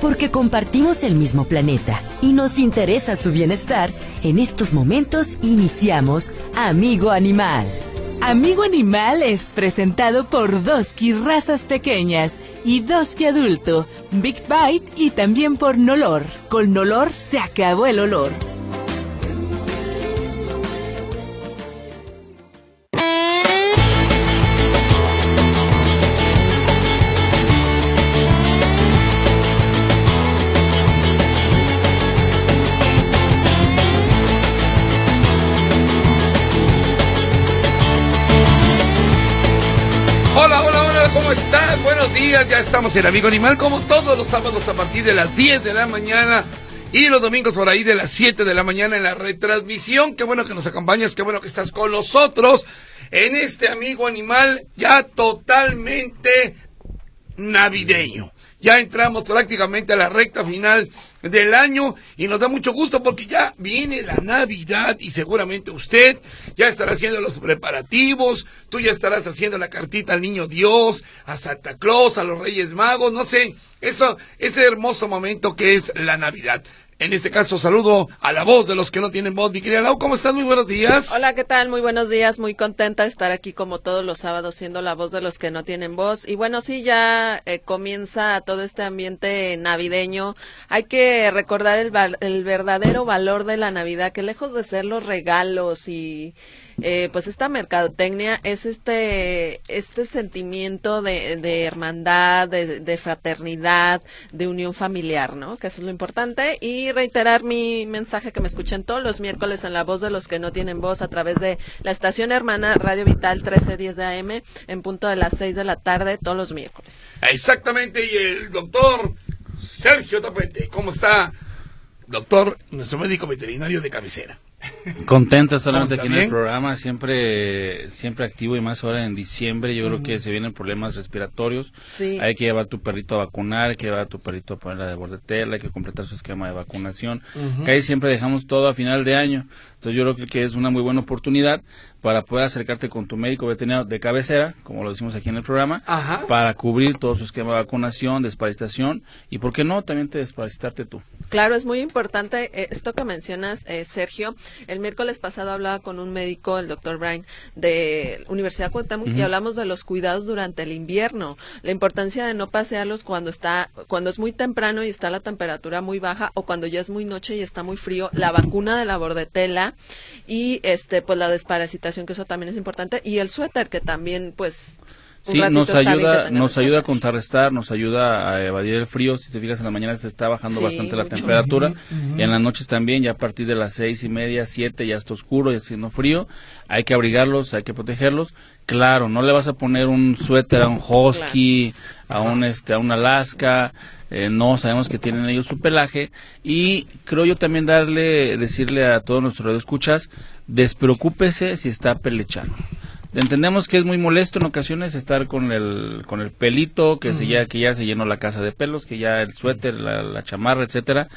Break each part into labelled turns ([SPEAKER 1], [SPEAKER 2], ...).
[SPEAKER 1] Porque compartimos el mismo planeta y nos interesa su bienestar, en estos momentos iniciamos Amigo Animal. Amigo Animal es presentado por Doski Razas Pequeñas y Doski Adulto, Big Bite y también por Nolor. Con Nolor se acabó el olor.
[SPEAKER 2] Estamos en Amigo Animal como todos los sábados a partir de las 10 de la mañana y los domingos por ahí de las 7 de la mañana en la retransmisión. Qué bueno que nos acompañas, qué bueno que estás con nosotros en este Amigo Animal ya totalmente navideño. Ya entramos prácticamente a la recta final del año y nos da mucho gusto porque ya viene la Navidad y seguramente usted ya estará haciendo los preparativos, tú ya estarás haciendo la cartita al Niño Dios, a Santa Claus, a los Reyes Magos, no sé, eso, ese hermoso momento que es la Navidad. En este caso, saludo a la voz de los que no tienen voz. Mi querida Lau, ¿cómo estás? Muy buenos días.
[SPEAKER 3] Hola, ¿qué tal? Muy buenos días. Muy contenta de estar aquí como todos los sábados siendo la voz de los que no tienen voz. Y bueno, sí, ya eh, comienza todo este ambiente navideño. Hay que recordar el, el verdadero valor de la Navidad, que lejos de ser los regalos y eh, pues esta mercadotecnia es este este sentimiento de, de hermandad, de, fraternidad, de unión familiar, ¿no? Que eso es lo importante. Y reiterar mi mensaje que me escuchen todos los miércoles en la voz de los que no tienen voz a través de la estación hermana Radio Vital 1310 de AM en punto de las 6 de la tarde todos los miércoles.
[SPEAKER 2] Exactamente, y el doctor Sergio Tapete, ¿cómo está? Doctor, nuestro médico veterinario de cabecera.
[SPEAKER 4] Contento solamente
[SPEAKER 2] ¿Cómo
[SPEAKER 4] aquí en el programa, siempre siempre activo y más ahora en diciembre. Yo creo que se vienen problemas respiratorios.
[SPEAKER 3] Sí.
[SPEAKER 4] Hay que llevar a tu perrito a vacunar, hay que llevar a tu perrito a ponerla de bordetela, hay que completar su esquema de vacunación. Que ahí siempre dejamos todo a final de año. Entonces yo creo que es una muy buena oportunidad para poder acercarte con tu médico veterinario de cabecera, como lo decimos aquí en el programa,
[SPEAKER 2] Ajá.
[SPEAKER 4] para cubrir todo su esquema de vacunación, desparasitación y, ¿por qué no?, también te desparasitarte tú.
[SPEAKER 3] Claro, es muy importante eh, esto que mencionas, eh, Sergio. El miércoles pasado hablaba con un médico, el doctor Brian, de Universidad Cuauhtémoc, y hablamos de los cuidados durante el invierno. La importancia de no pasearlos cuando está, cuando es muy temprano y está la temperatura muy baja, o cuando ya es muy noche y está muy frío. La vacuna de la bordetela y este, pues la desparasitación, que eso también es importante, y el suéter, que también, pues.
[SPEAKER 4] Sí, nos ayuda, nos ayuda a contrarrestar, nos ayuda a evadir el frío. Si te fijas, en la mañana se está bajando
[SPEAKER 3] Sí,
[SPEAKER 4] bastante la
[SPEAKER 3] mucho.
[SPEAKER 4] temperatura. Y en las noches también, ya a partir de las seis y media, siete, ya está oscuro, ya está haciendo frío. Hay que abrigarlos, hay que protegerlos. Claro, no le vas a poner un suéter a un husky, a un este, a un Alaska. eh, no sabemos que tienen ellos su pelaje y creo yo también darle decirle a todos nuestros radioescuchas despreocúpese si está pelechando Entendemos que es muy molesto en ocasiones estar con el con el pelito, que se ya que ya se llenó la casa de pelos, que ya el suéter, la, la chamarra, etcétera,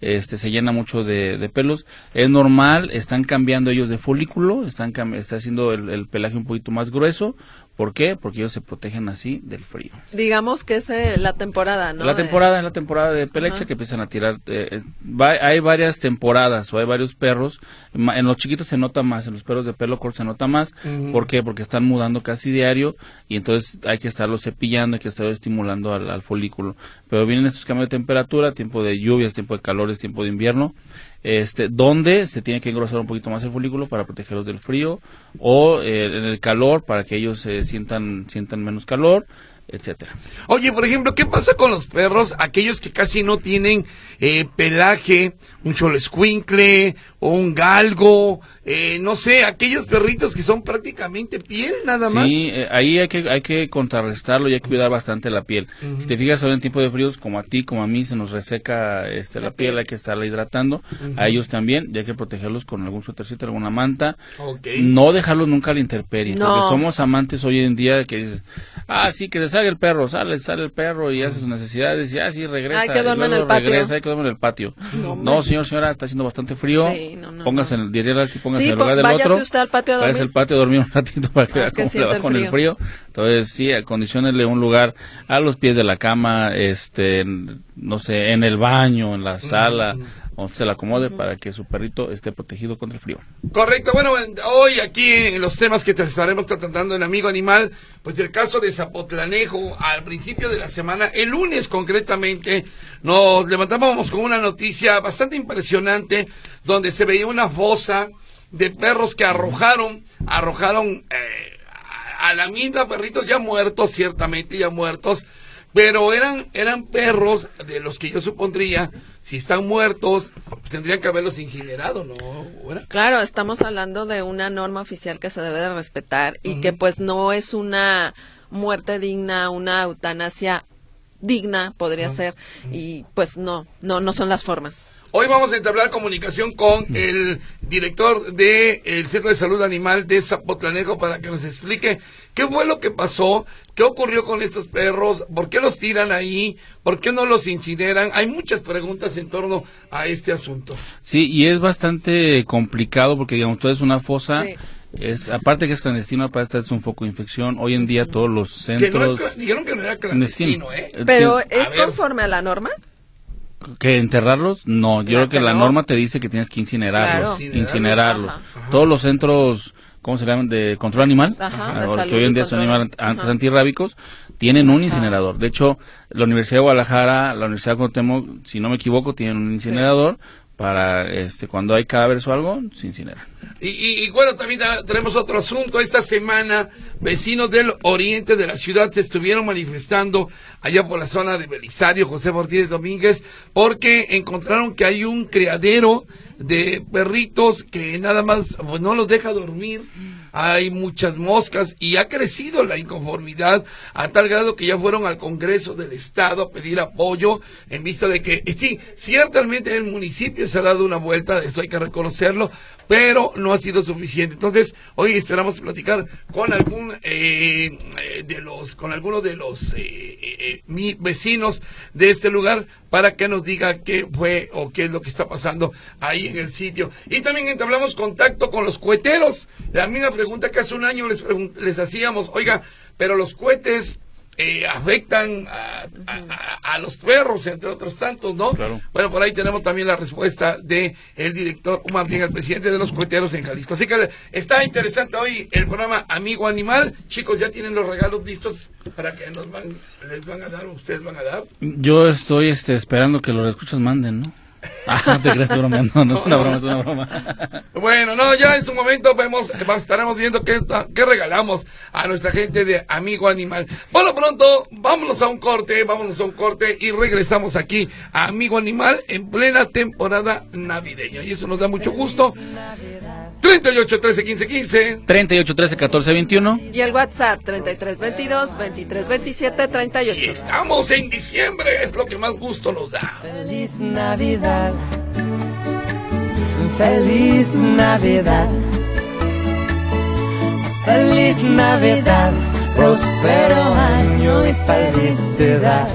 [SPEAKER 4] este se llena mucho de, de pelos. Es normal, están cambiando ellos de folículo, están está haciendo el, el pelaje un poquito más grueso. ¿Por qué? Porque ellos se protegen así del frío.
[SPEAKER 3] Digamos que es eh, la temporada, ¿no?
[SPEAKER 4] La temporada es la temporada de pelecha
[SPEAKER 3] Ajá.
[SPEAKER 4] que empiezan a tirar. eh, eh, va- hay varias temporadas o hay varios perros. En los chiquitos se nota más, en los perros de pelo corto se nota más. ¿Por qué? Porque están mudando casi diario y entonces hay que estarlo cepillando, hay que estarlo estimulando al, al folículo. Pero vienen estos cambios de temperatura, tiempo de lluvias, tiempo de calores, tiempo de invierno. Este, donde se tiene que engrosar un poquito más el folículo para protegerlos del frío o eh, en el calor para que ellos eh, sientan sientan menos calor, etcétera.
[SPEAKER 2] Oye, por ejemplo, ¿qué pasa con los perros, aquellos que casi no tienen eh, pelaje, un cholescuincle o un galgo, eh, no sé, aquellos perritos que son prácticamente piel nada más?
[SPEAKER 4] Sí, eh, ahí hay que, hay que contrarrestarlo y hay que cuidar bastante la piel. Si te fijas ahora en tiempo de fríos, como a ti, como a mí, se nos reseca este, la, piel, hay que estarla hidratando. A ellos también, y hay que protegerlos con algún suétercito, alguna manta.
[SPEAKER 2] Ok.
[SPEAKER 4] No dejarlos nunca a la intemperie,
[SPEAKER 3] No.
[SPEAKER 4] porque somos amantes hoy en día que dices, ah, sí, que se salga el perro, sale, sale el perro y hace sus necesidades y así regresa.
[SPEAKER 3] Hay que dormir en el patio.
[SPEAKER 4] regresa, hay que dormir en el patio.
[SPEAKER 3] No,
[SPEAKER 4] señor, señora, está haciendo bastante frío.
[SPEAKER 3] Sí, no, no,
[SPEAKER 4] póngase
[SPEAKER 3] no.
[SPEAKER 4] en el, póngase
[SPEAKER 3] Sí,
[SPEAKER 4] en el lugar del otro.
[SPEAKER 3] usted al patio a
[SPEAKER 4] Váyase
[SPEAKER 3] dormir.
[SPEAKER 4] al patio a dormir un ratito para que
[SPEAKER 3] Ah,
[SPEAKER 4] vea
[SPEAKER 3] que
[SPEAKER 4] cómo le
[SPEAKER 3] siente
[SPEAKER 4] va
[SPEAKER 3] el
[SPEAKER 4] con el
[SPEAKER 3] frío.
[SPEAKER 4] Entonces, sí, acondicionenle un lugar a los pies de la cama, este, no sé, en el baño, en la sala, o se la acomode para que su perrito esté protegido contra el frío.
[SPEAKER 2] Correcto, bueno, en- hoy aquí en los temas que te estaremos tratando en Amigo Animal, pues el caso de Zapotlanejo, al principio de la semana, el lunes concretamente, nos levantábamos con una noticia bastante impresionante, donde se veía una fosa de perros que arrojaron, arrojaron eh, a la misma perritos ya muertos, ciertamente ya muertos, pero eran, eran perros de los que yo supondría, si están muertos, pues tendrían que haberlos incinerado, ¿no? ¿Fuera?
[SPEAKER 3] Claro, estamos hablando de una norma oficial que se debe de respetar y que pues no es una muerte digna, una eutanasia digna podría ser y pues no, no, no son las formas.
[SPEAKER 2] Hoy vamos a entablar comunicación con el director del Centro de Salud Animal de Zapotlanejo para que nos explique qué fue lo que pasó, qué ocurrió con estos perros, por qué los tiran ahí, por qué no los incineran. Hay muchas preguntas en torno a este asunto.
[SPEAKER 4] Sí, y es bastante complicado porque, digamos, todo es una fosa.
[SPEAKER 3] Sí.
[SPEAKER 4] Es, aparte que es clandestino, aparte es un foco de infección. Hoy en día todos los
[SPEAKER 2] Que no es
[SPEAKER 4] centros...
[SPEAKER 2] dijeron que no era clandestino, ¿eh?
[SPEAKER 4] Eh,
[SPEAKER 3] Pero
[SPEAKER 4] sí,
[SPEAKER 3] ¿es
[SPEAKER 2] a ver.
[SPEAKER 3] conforme a la norma?
[SPEAKER 4] que enterrarlos, no. Yo creo que
[SPEAKER 3] que
[SPEAKER 4] la
[SPEAKER 3] no.
[SPEAKER 4] norma te dice que tienes que incinerarlos.
[SPEAKER 3] Claro.
[SPEAKER 4] Incinerarlos.
[SPEAKER 3] Ajá.
[SPEAKER 4] Todos los centros, ¿cómo se llaman? De control animal.
[SPEAKER 3] Ajá, de
[SPEAKER 4] que hoy en día son animales antes
[SPEAKER 3] Ajá.
[SPEAKER 4] antirrábicos, tienen un incinerador. De hecho, la Universidad de Guadalajara, la Universidad de Cuauhtémoc, si no me equivoco, tienen un incinerador para este cuando hay cadáveres o algo, se incineran.
[SPEAKER 2] Y, y- y bueno, también ta- tenemos otro asunto. Esta semana, vecinos del oriente de la ciudad se estuvieron manifestando allá por la zona de Belisario, José Ortiz Domínguez, porque encontraron que hay un criadero de perritos que nada más pues, no los deja dormir. Hay muchas moscas y ha crecido la inconformidad a tal grado que ya fueron al Congreso del Estado a pedir apoyo en vista de que, sí, ciertamente el municipio se ha dado una vuelta, eso hay que reconocerlo, pero no ha sido suficiente. Entonces, hoy esperamos platicar con algún eh, eh, de los, con alguno de los eh, eh, eh, vecinos de este lugar para que nos diga qué fue o qué es lo que está pasando ahí en el sitio. Y también entablamos contacto con los coheteros. La misma pregunta que hace un año les, les hacíamos, oiga, pero los cohetes eh, afectan a, a- a- a los perros, entre otros tantos, ¿no?
[SPEAKER 4] Claro.
[SPEAKER 2] Bueno, por ahí tenemos también la respuesta de el director, o más bien el presidente de los coheteros en Jalisco. Así que está interesante hoy el programa Amigo Animal. Chicos, ya tienen los regalos listos para que nos van, les van a dar, ustedes van a dar.
[SPEAKER 4] Yo estoy este, esperando que los escuchas manden, ¿no? No. No es una broma, es una broma.
[SPEAKER 2] Bueno, no, ya en su momento vemos, estaremos viendo qué, qué regalamos a nuestra gente de Amigo Animal. Por lo pronto, vámonos a un corte, vámonos a un corte y regresamos aquí a Amigo Animal en plena temporada navideña. Y eso nos da mucho gusto. 38 13 15 15.
[SPEAKER 4] 38 13 14 21.
[SPEAKER 3] Y el WhatsApp 3322 2327
[SPEAKER 2] Y
[SPEAKER 3] 38.
[SPEAKER 2] estamos en diciembre, es lo que más gusto nos da.
[SPEAKER 5] Feliz Navidad. Feliz Navidad. Feliz Navidad. Próspero año y felicidad.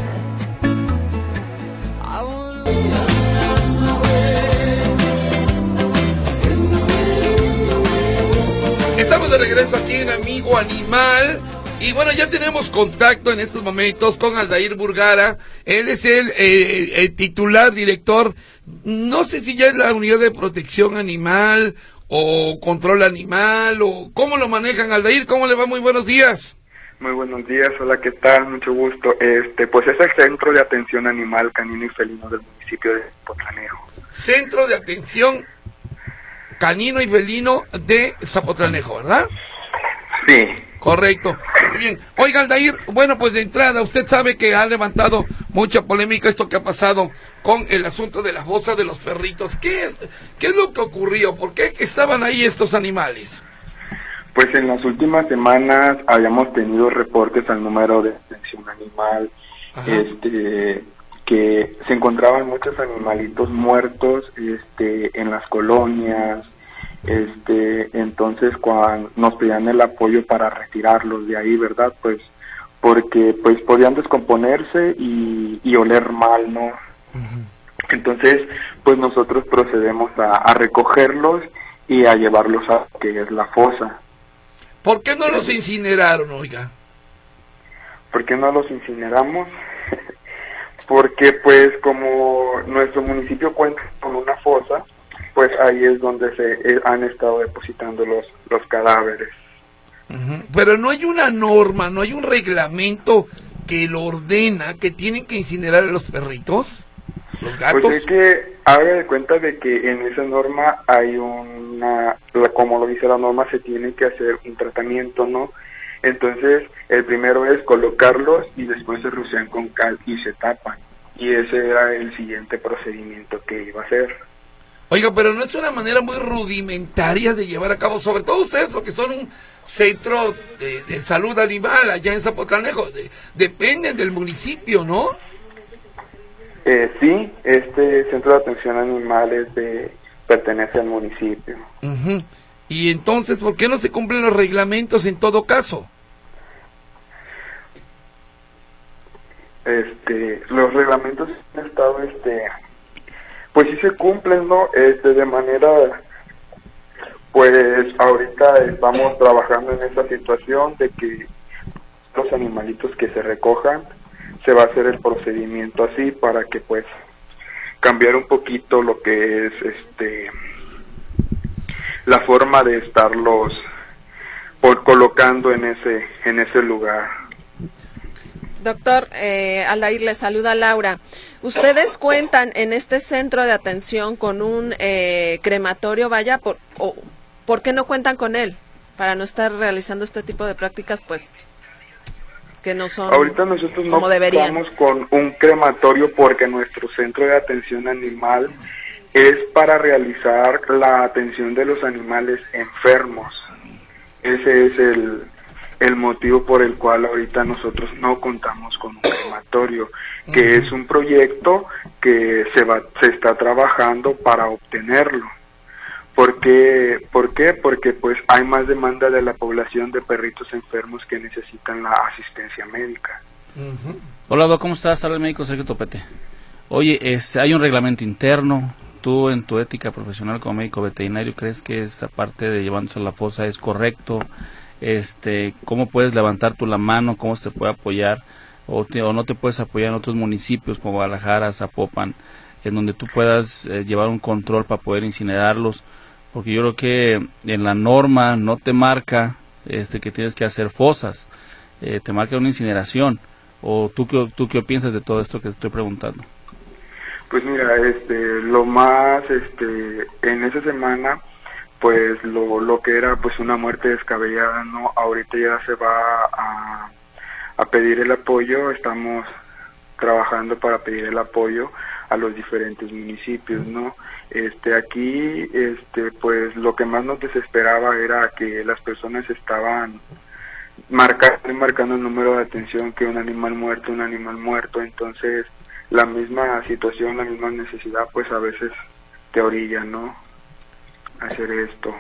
[SPEAKER 2] Regreso aquí en Amigo Animal. Y bueno, ya tenemos contacto en estos momentos con Aldair Burgara. Él es el, eh, el titular, director. No sé si ya es la unidad de protección animal o control animal o cómo lo manejan. Aldair, ¿cómo le va? Muy buenos días.
[SPEAKER 6] Muy buenos días, hola, ¿qué tal? Mucho gusto. Este, pues es el Centro de Atención Animal Canino y Felino del municipio de Potlanejo.
[SPEAKER 2] Centro de Atención Canino y Felino de Zapotlanejo, ¿verdad?
[SPEAKER 6] Sí,
[SPEAKER 2] Correcto. Muy bien. Oiga, Aldair, bueno, pues de entrada, usted sabe que ha levantado mucha polémica esto que ha pasado con el asunto de la bosa de los perritos. ¿Qué es, qué es lo que ocurrió? ¿Por qué estaban ahí estos animales?
[SPEAKER 6] pues en las últimas semanas habíamos tenido reportes al número de atención animal,
[SPEAKER 2] Ajá.
[SPEAKER 6] este, que se encontraban muchos animalitos muertos, este, en las colonias, este, entonces cuando nos pedían el apoyo para retirarlos de ahí, ¿verdad? Pues porque pues podían descomponerse y, y oler mal, ¿no? Entonces, pues nosotros procedemos a, a recogerlos y a llevarlos a que es la fosa.
[SPEAKER 2] ¿Por qué no los incineraron, oiga?
[SPEAKER 6] ¿Por qué no los incineramos? Porque pues como nuestro municipio cuenta con una fosa, pues ahí es donde se eh, han estado depositando los, los cadáveres.
[SPEAKER 2] Pero no hay una norma, no hay un reglamento que lo ordena que tienen que incinerar a los perritos, los gatos.
[SPEAKER 6] Pues es que haga de cuenta de que en esa norma hay una, la- como lo dice la norma, se tiene que hacer un tratamiento, ¿no? Entonces, el primero es colocarlos y después se rocian con cal y se tapan. Y ese era el siguiente procedimiento que iba a hacer.
[SPEAKER 2] Oiga, pero no es una manera muy rudimentaria de llevar a cabo, sobre todo ustedes, porque son un centro de, de salud animal allá en Zapotlanejo. De- dependen del municipio, ¿no?
[SPEAKER 6] Eh, sí, este centro de atención animal es de, pertenece al municipio.
[SPEAKER 2] Y entonces, ¿por qué no se cumplen los reglamentos en todo caso?
[SPEAKER 6] este los reglamentos han estado este pues sí se cumplen no este de manera pues ahorita estamos trabajando en esta situación de que los animalitos que se recojan se va a hacer el procedimiento así para que pues cambiar un poquito lo que es este la forma de estarlos por colocando en ese en ese lugar
[SPEAKER 3] Doctor eh, Aldair, le saluda Laura. ¿Ustedes cuentan en este centro de atención con un eh, crematorio, vaya, por, o, ¿por qué no cuentan con él? Para no estar realizando este tipo de prácticas, pues, que no son
[SPEAKER 6] Ahorita nosotros no
[SPEAKER 3] como deberían.
[SPEAKER 6] contamos con un crematorio porque nuestro centro de atención animal es para realizar la atención de los animales enfermos. Ese es el, el motivo por el cual ahorita nosotros no contamos con un crematorio, que es un proyecto que se va, se está trabajando para obtenerlo. ¿Por qué? ¿Por qué? Porque pues hay más demanda de la población de perritos enfermos que necesitan la asistencia médica.
[SPEAKER 4] Hola, Doc, ¿cómo estás? Habla el médico Sergio Topete. Oye, este, hay un reglamento interno. ¿Tú en tu ética profesional como médico veterinario crees que esta parte de llevándose a la fosa es correcto? Este, ¿Cómo puedes levantar tú la mano? ¿Cómo se te puede apoyar? O, te- o no te puedes apoyar en otros municipios como Guadalajara, Zapopan, en donde tú puedas eh, llevar un control para poder incinerarlos? Porque yo creo que en la norma no te marca este, que tienes que hacer fosas, eh, te marca una incineración. ¿O tú qué, tú qué piensas de todo esto que te estoy preguntando?
[SPEAKER 6] Pues mira, este, lo más, este, en esa semana, pues lo, lo que era pues una muerte descabellada, ¿no? Ahorita ya se va a, a pedir el apoyo, estamos trabajando para pedir el apoyo a los diferentes municipios, ¿no? Este, aquí, este, pues lo que más nos desesperaba era que las personas estaban marcando marcando el número de atención que un animal muerto, un animal muerto, entonces la misma situación, la misma necesidad, pues a veces te orilla, ¿no? Hacer esto.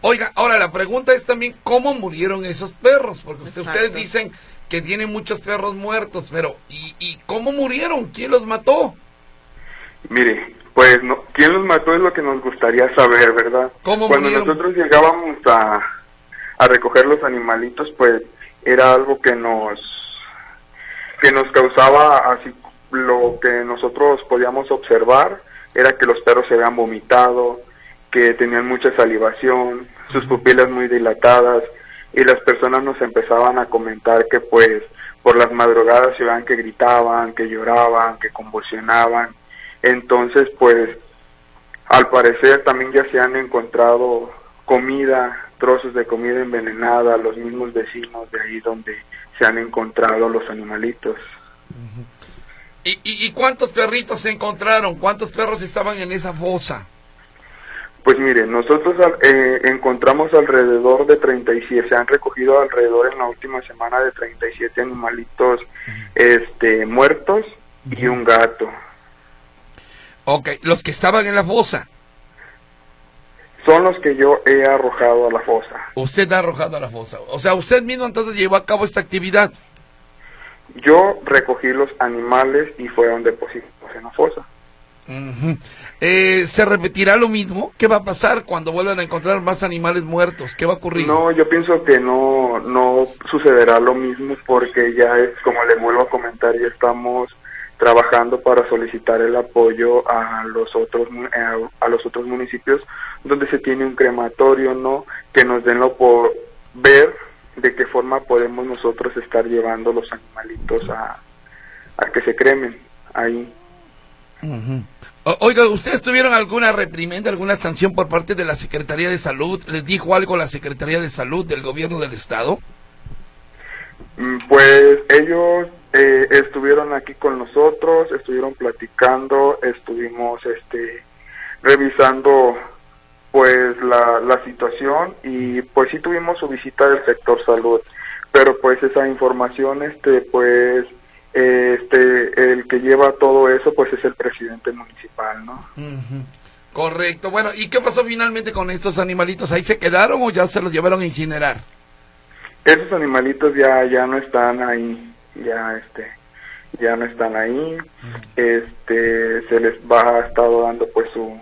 [SPEAKER 2] Oiga, ahora la pregunta es también cómo murieron esos perros, porque usted- ustedes dicen que tienen muchos perros muertos, pero ¿y, y cómo murieron? ¿Quién los mató?
[SPEAKER 6] Mire, pues no, quién los mató es lo que nos gustaría saber, ¿verdad?
[SPEAKER 2] ¿Cómo
[SPEAKER 6] Cuando
[SPEAKER 2] murieron?
[SPEAKER 6] nosotros llegábamos a, a recoger los animalitos, pues era algo que nos que nos causaba así lo que nosotros podíamos observar era que los perros se habían vomitado, que tenían mucha salivación, sus pupilas muy dilatadas y las personas nos empezaban a comentar que pues por las madrugadas se veían que gritaban, que lloraban, que convulsionaban. Entonces pues al parecer también ya se han encontrado comida, trozos de comida envenenada, los mismos vecinos de ahí donde se han encontrado los animalitos.
[SPEAKER 2] ¿Y, y, y cuántos perritos se encontraron? ¿Cuántos perros estaban en esa fosa?
[SPEAKER 6] Pues mire, nosotros eh, encontramos alrededor de 37, se han recogido alrededor en la última semana de 37 animalitos este, muertos y un gato.
[SPEAKER 2] Ok, los que estaban en la fosa.
[SPEAKER 6] Son los que yo he arrojado a la fosa.
[SPEAKER 2] Usted ha arrojado a la fosa. O sea, usted mismo entonces llevó a cabo esta actividad.
[SPEAKER 6] yo recogí los animales y fueron depositados en la fosa.
[SPEAKER 2] Eh, ¿Se repetirá lo mismo? ¿Qué va a pasar cuando vuelvan a encontrar más animales muertos? ¿Qué va a ocurrir?
[SPEAKER 6] No, yo pienso que no, no sucederá lo mismo porque ya es, como le vuelvo a comentar, ya estamos trabajando para solicitar el apoyo a los otros mu- a, los otros municipios donde se tiene un crematorio, ¿no? Que nos den lo por ver de qué forma podemos nosotros estar llevando los animalitos a, a que se cremen ahí.
[SPEAKER 2] O- Oiga, ¿ustedes tuvieron alguna reprimenda, alguna sanción por parte de la Secretaría de Salud? ¿Les dijo algo la Secretaría de Salud del gobierno del Estado?
[SPEAKER 6] Mm, Pues ellos eh, estuvieron aquí con nosotros, estuvieron platicando, estuvimos este revisando pues la, la situación y pues sí tuvimos su visita del sector salud, pero pues esa información este pues este el que lleva todo eso pues es el presidente municipal, ¿no?
[SPEAKER 2] Correcto. Bueno, ¿y qué pasó finalmente con estos animalitos? ¿Ahí se quedaron o ya se los llevaron a incinerar?
[SPEAKER 6] Esos animalitos ya ya no están ahí, ya este ya no están ahí. Este se les va estado dando pues su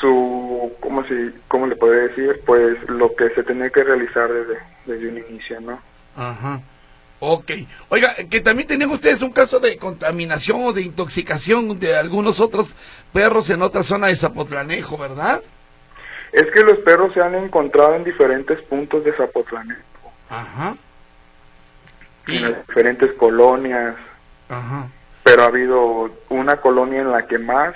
[SPEAKER 6] su cómo se cómo le podría decir, pues lo que se tenía que realizar desde desde un inicio, ¿no?
[SPEAKER 2] Ajá. Ok. Oiga, que también tenían ustedes un caso de contaminación o de intoxicación de algunos otros perros en otra zona de Zapotlanejo, ¿verdad?
[SPEAKER 6] Es que los perros se han encontrado en diferentes puntos de Zapotlanejo,
[SPEAKER 2] Ajá. Y,
[SPEAKER 6] en las diferentes colonias,
[SPEAKER 2] ajá.
[SPEAKER 6] pero ha habido una colonia en la que más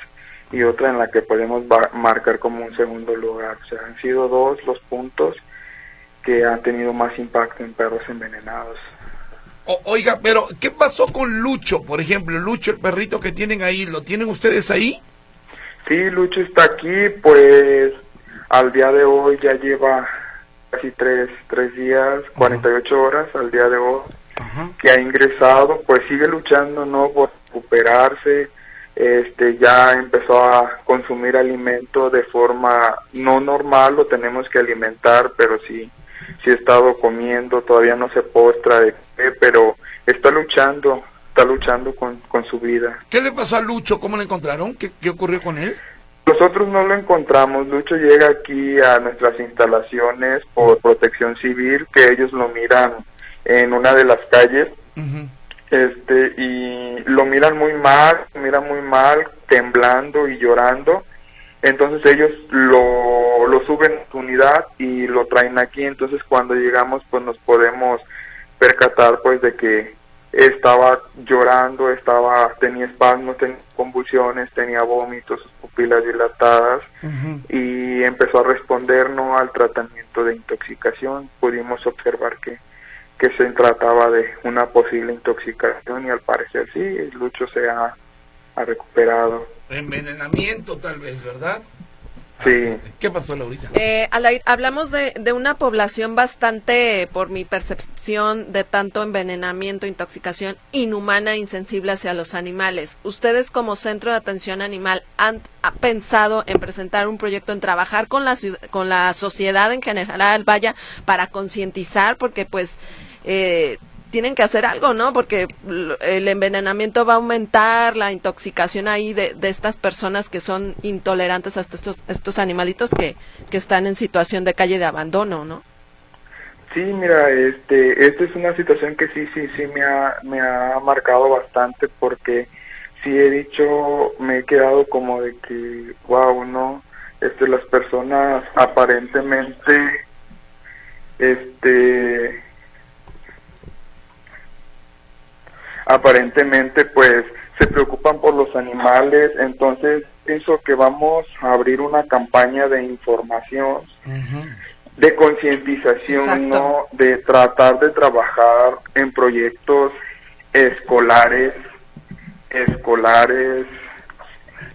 [SPEAKER 6] y otra en la que podemos marcar como un segundo lugar. O sea, han sido dos los puntos que han tenido más impacto en perros envenenados.
[SPEAKER 2] O- oiga, pero ¿qué pasó con Lucho, por ejemplo? Lucho, el perrito que tienen ahí, ¿lo tienen ustedes ahí?
[SPEAKER 6] Sí, Lucho está aquí, pues al día de hoy ya lleva casi tres, tres días, 48 horas al día de hoy que ha ingresado, pues sigue luchando, ¿no? Por recuperarse, este, ya empezó a consumir alimento de forma no normal, lo tenemos que alimentar, pero sí, sí ha estado comiendo, todavía no se postra de pie, pero está luchando, está luchando con, con su vida.
[SPEAKER 2] ¿Qué le pasó a Lucho? ¿Cómo lo encontraron? ¿Qué, qué ocurrió con él?
[SPEAKER 6] Nosotros no lo encontramos, Lucho llega aquí a nuestras instalaciones por protección civil, que ellos lo miran en una de las calles, este y lo miran muy mal, lo miran muy mal, temblando y llorando. Entonces ellos lo, lo suben a su unidad y lo traen aquí. Entonces cuando llegamos pues nos podemos percatar pues de que estaba llorando, estaba tenía espasmos, tenía convulsiones, tenía vómitos, sus pupilas dilatadas y empezó a responder no al tratamiento de intoxicación. Pudimos observar que, que se trataba de una posible intoxicación y al parecer sí, Lucho se ha, ha recuperado.
[SPEAKER 2] Envenenamiento tal vez, ¿verdad?
[SPEAKER 6] Sí.
[SPEAKER 2] ¿Qué pasó, Laurita?
[SPEAKER 3] Eh, Alair, hablamos de, de una población bastante, por mi percepción, de tanto envenenamiento, intoxicación inhumana e insensible hacia los animales. ¿Ustedes como Centro de Atención Animal han ha pensado en presentar un proyecto, en trabajar con la, con la sociedad en general, vaya, para concientizar? Porque pues... Eh, tienen que hacer algo, ¿no? Porque el envenenamiento va a aumentar, la intoxicación ahí de, de estas personas que son intolerantes a estos, estos animalitos que, que están en situación de calle de abandono, ¿no?
[SPEAKER 6] Sí, mira, este, esta es una situación que sí, sí, sí me ha, me ha marcado bastante porque sí he dicho, me he quedado como de que, wow, no, este, las personas aparentemente, este, aparentemente pues se preocupan por los animales, entonces pienso que vamos a abrir una campaña de información de concientización. ¿no? De tratar de trabajar en proyectos escolares, escolares,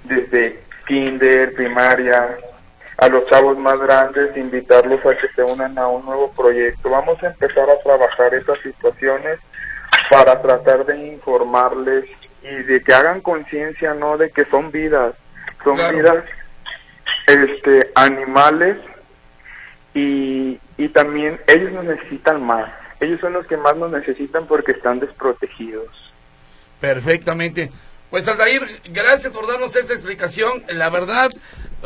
[SPEAKER 6] desde kinder, primaria, a los chavos más grandes, invitarlos a que se unan a un nuevo proyecto. Vamos a empezar a trabajar estas situaciones para tratar de informarles y de que hagan conciencia, ¿no? De que son vidas, son
[SPEAKER 2] Claro.
[SPEAKER 6] vidas, este, animales y, y también ellos nos necesitan más. ellos son los que más nos necesitan porque están desprotegidos.
[SPEAKER 2] Perfectamente. Pues Aldair, gracias por darnos esta explicación. La verdad,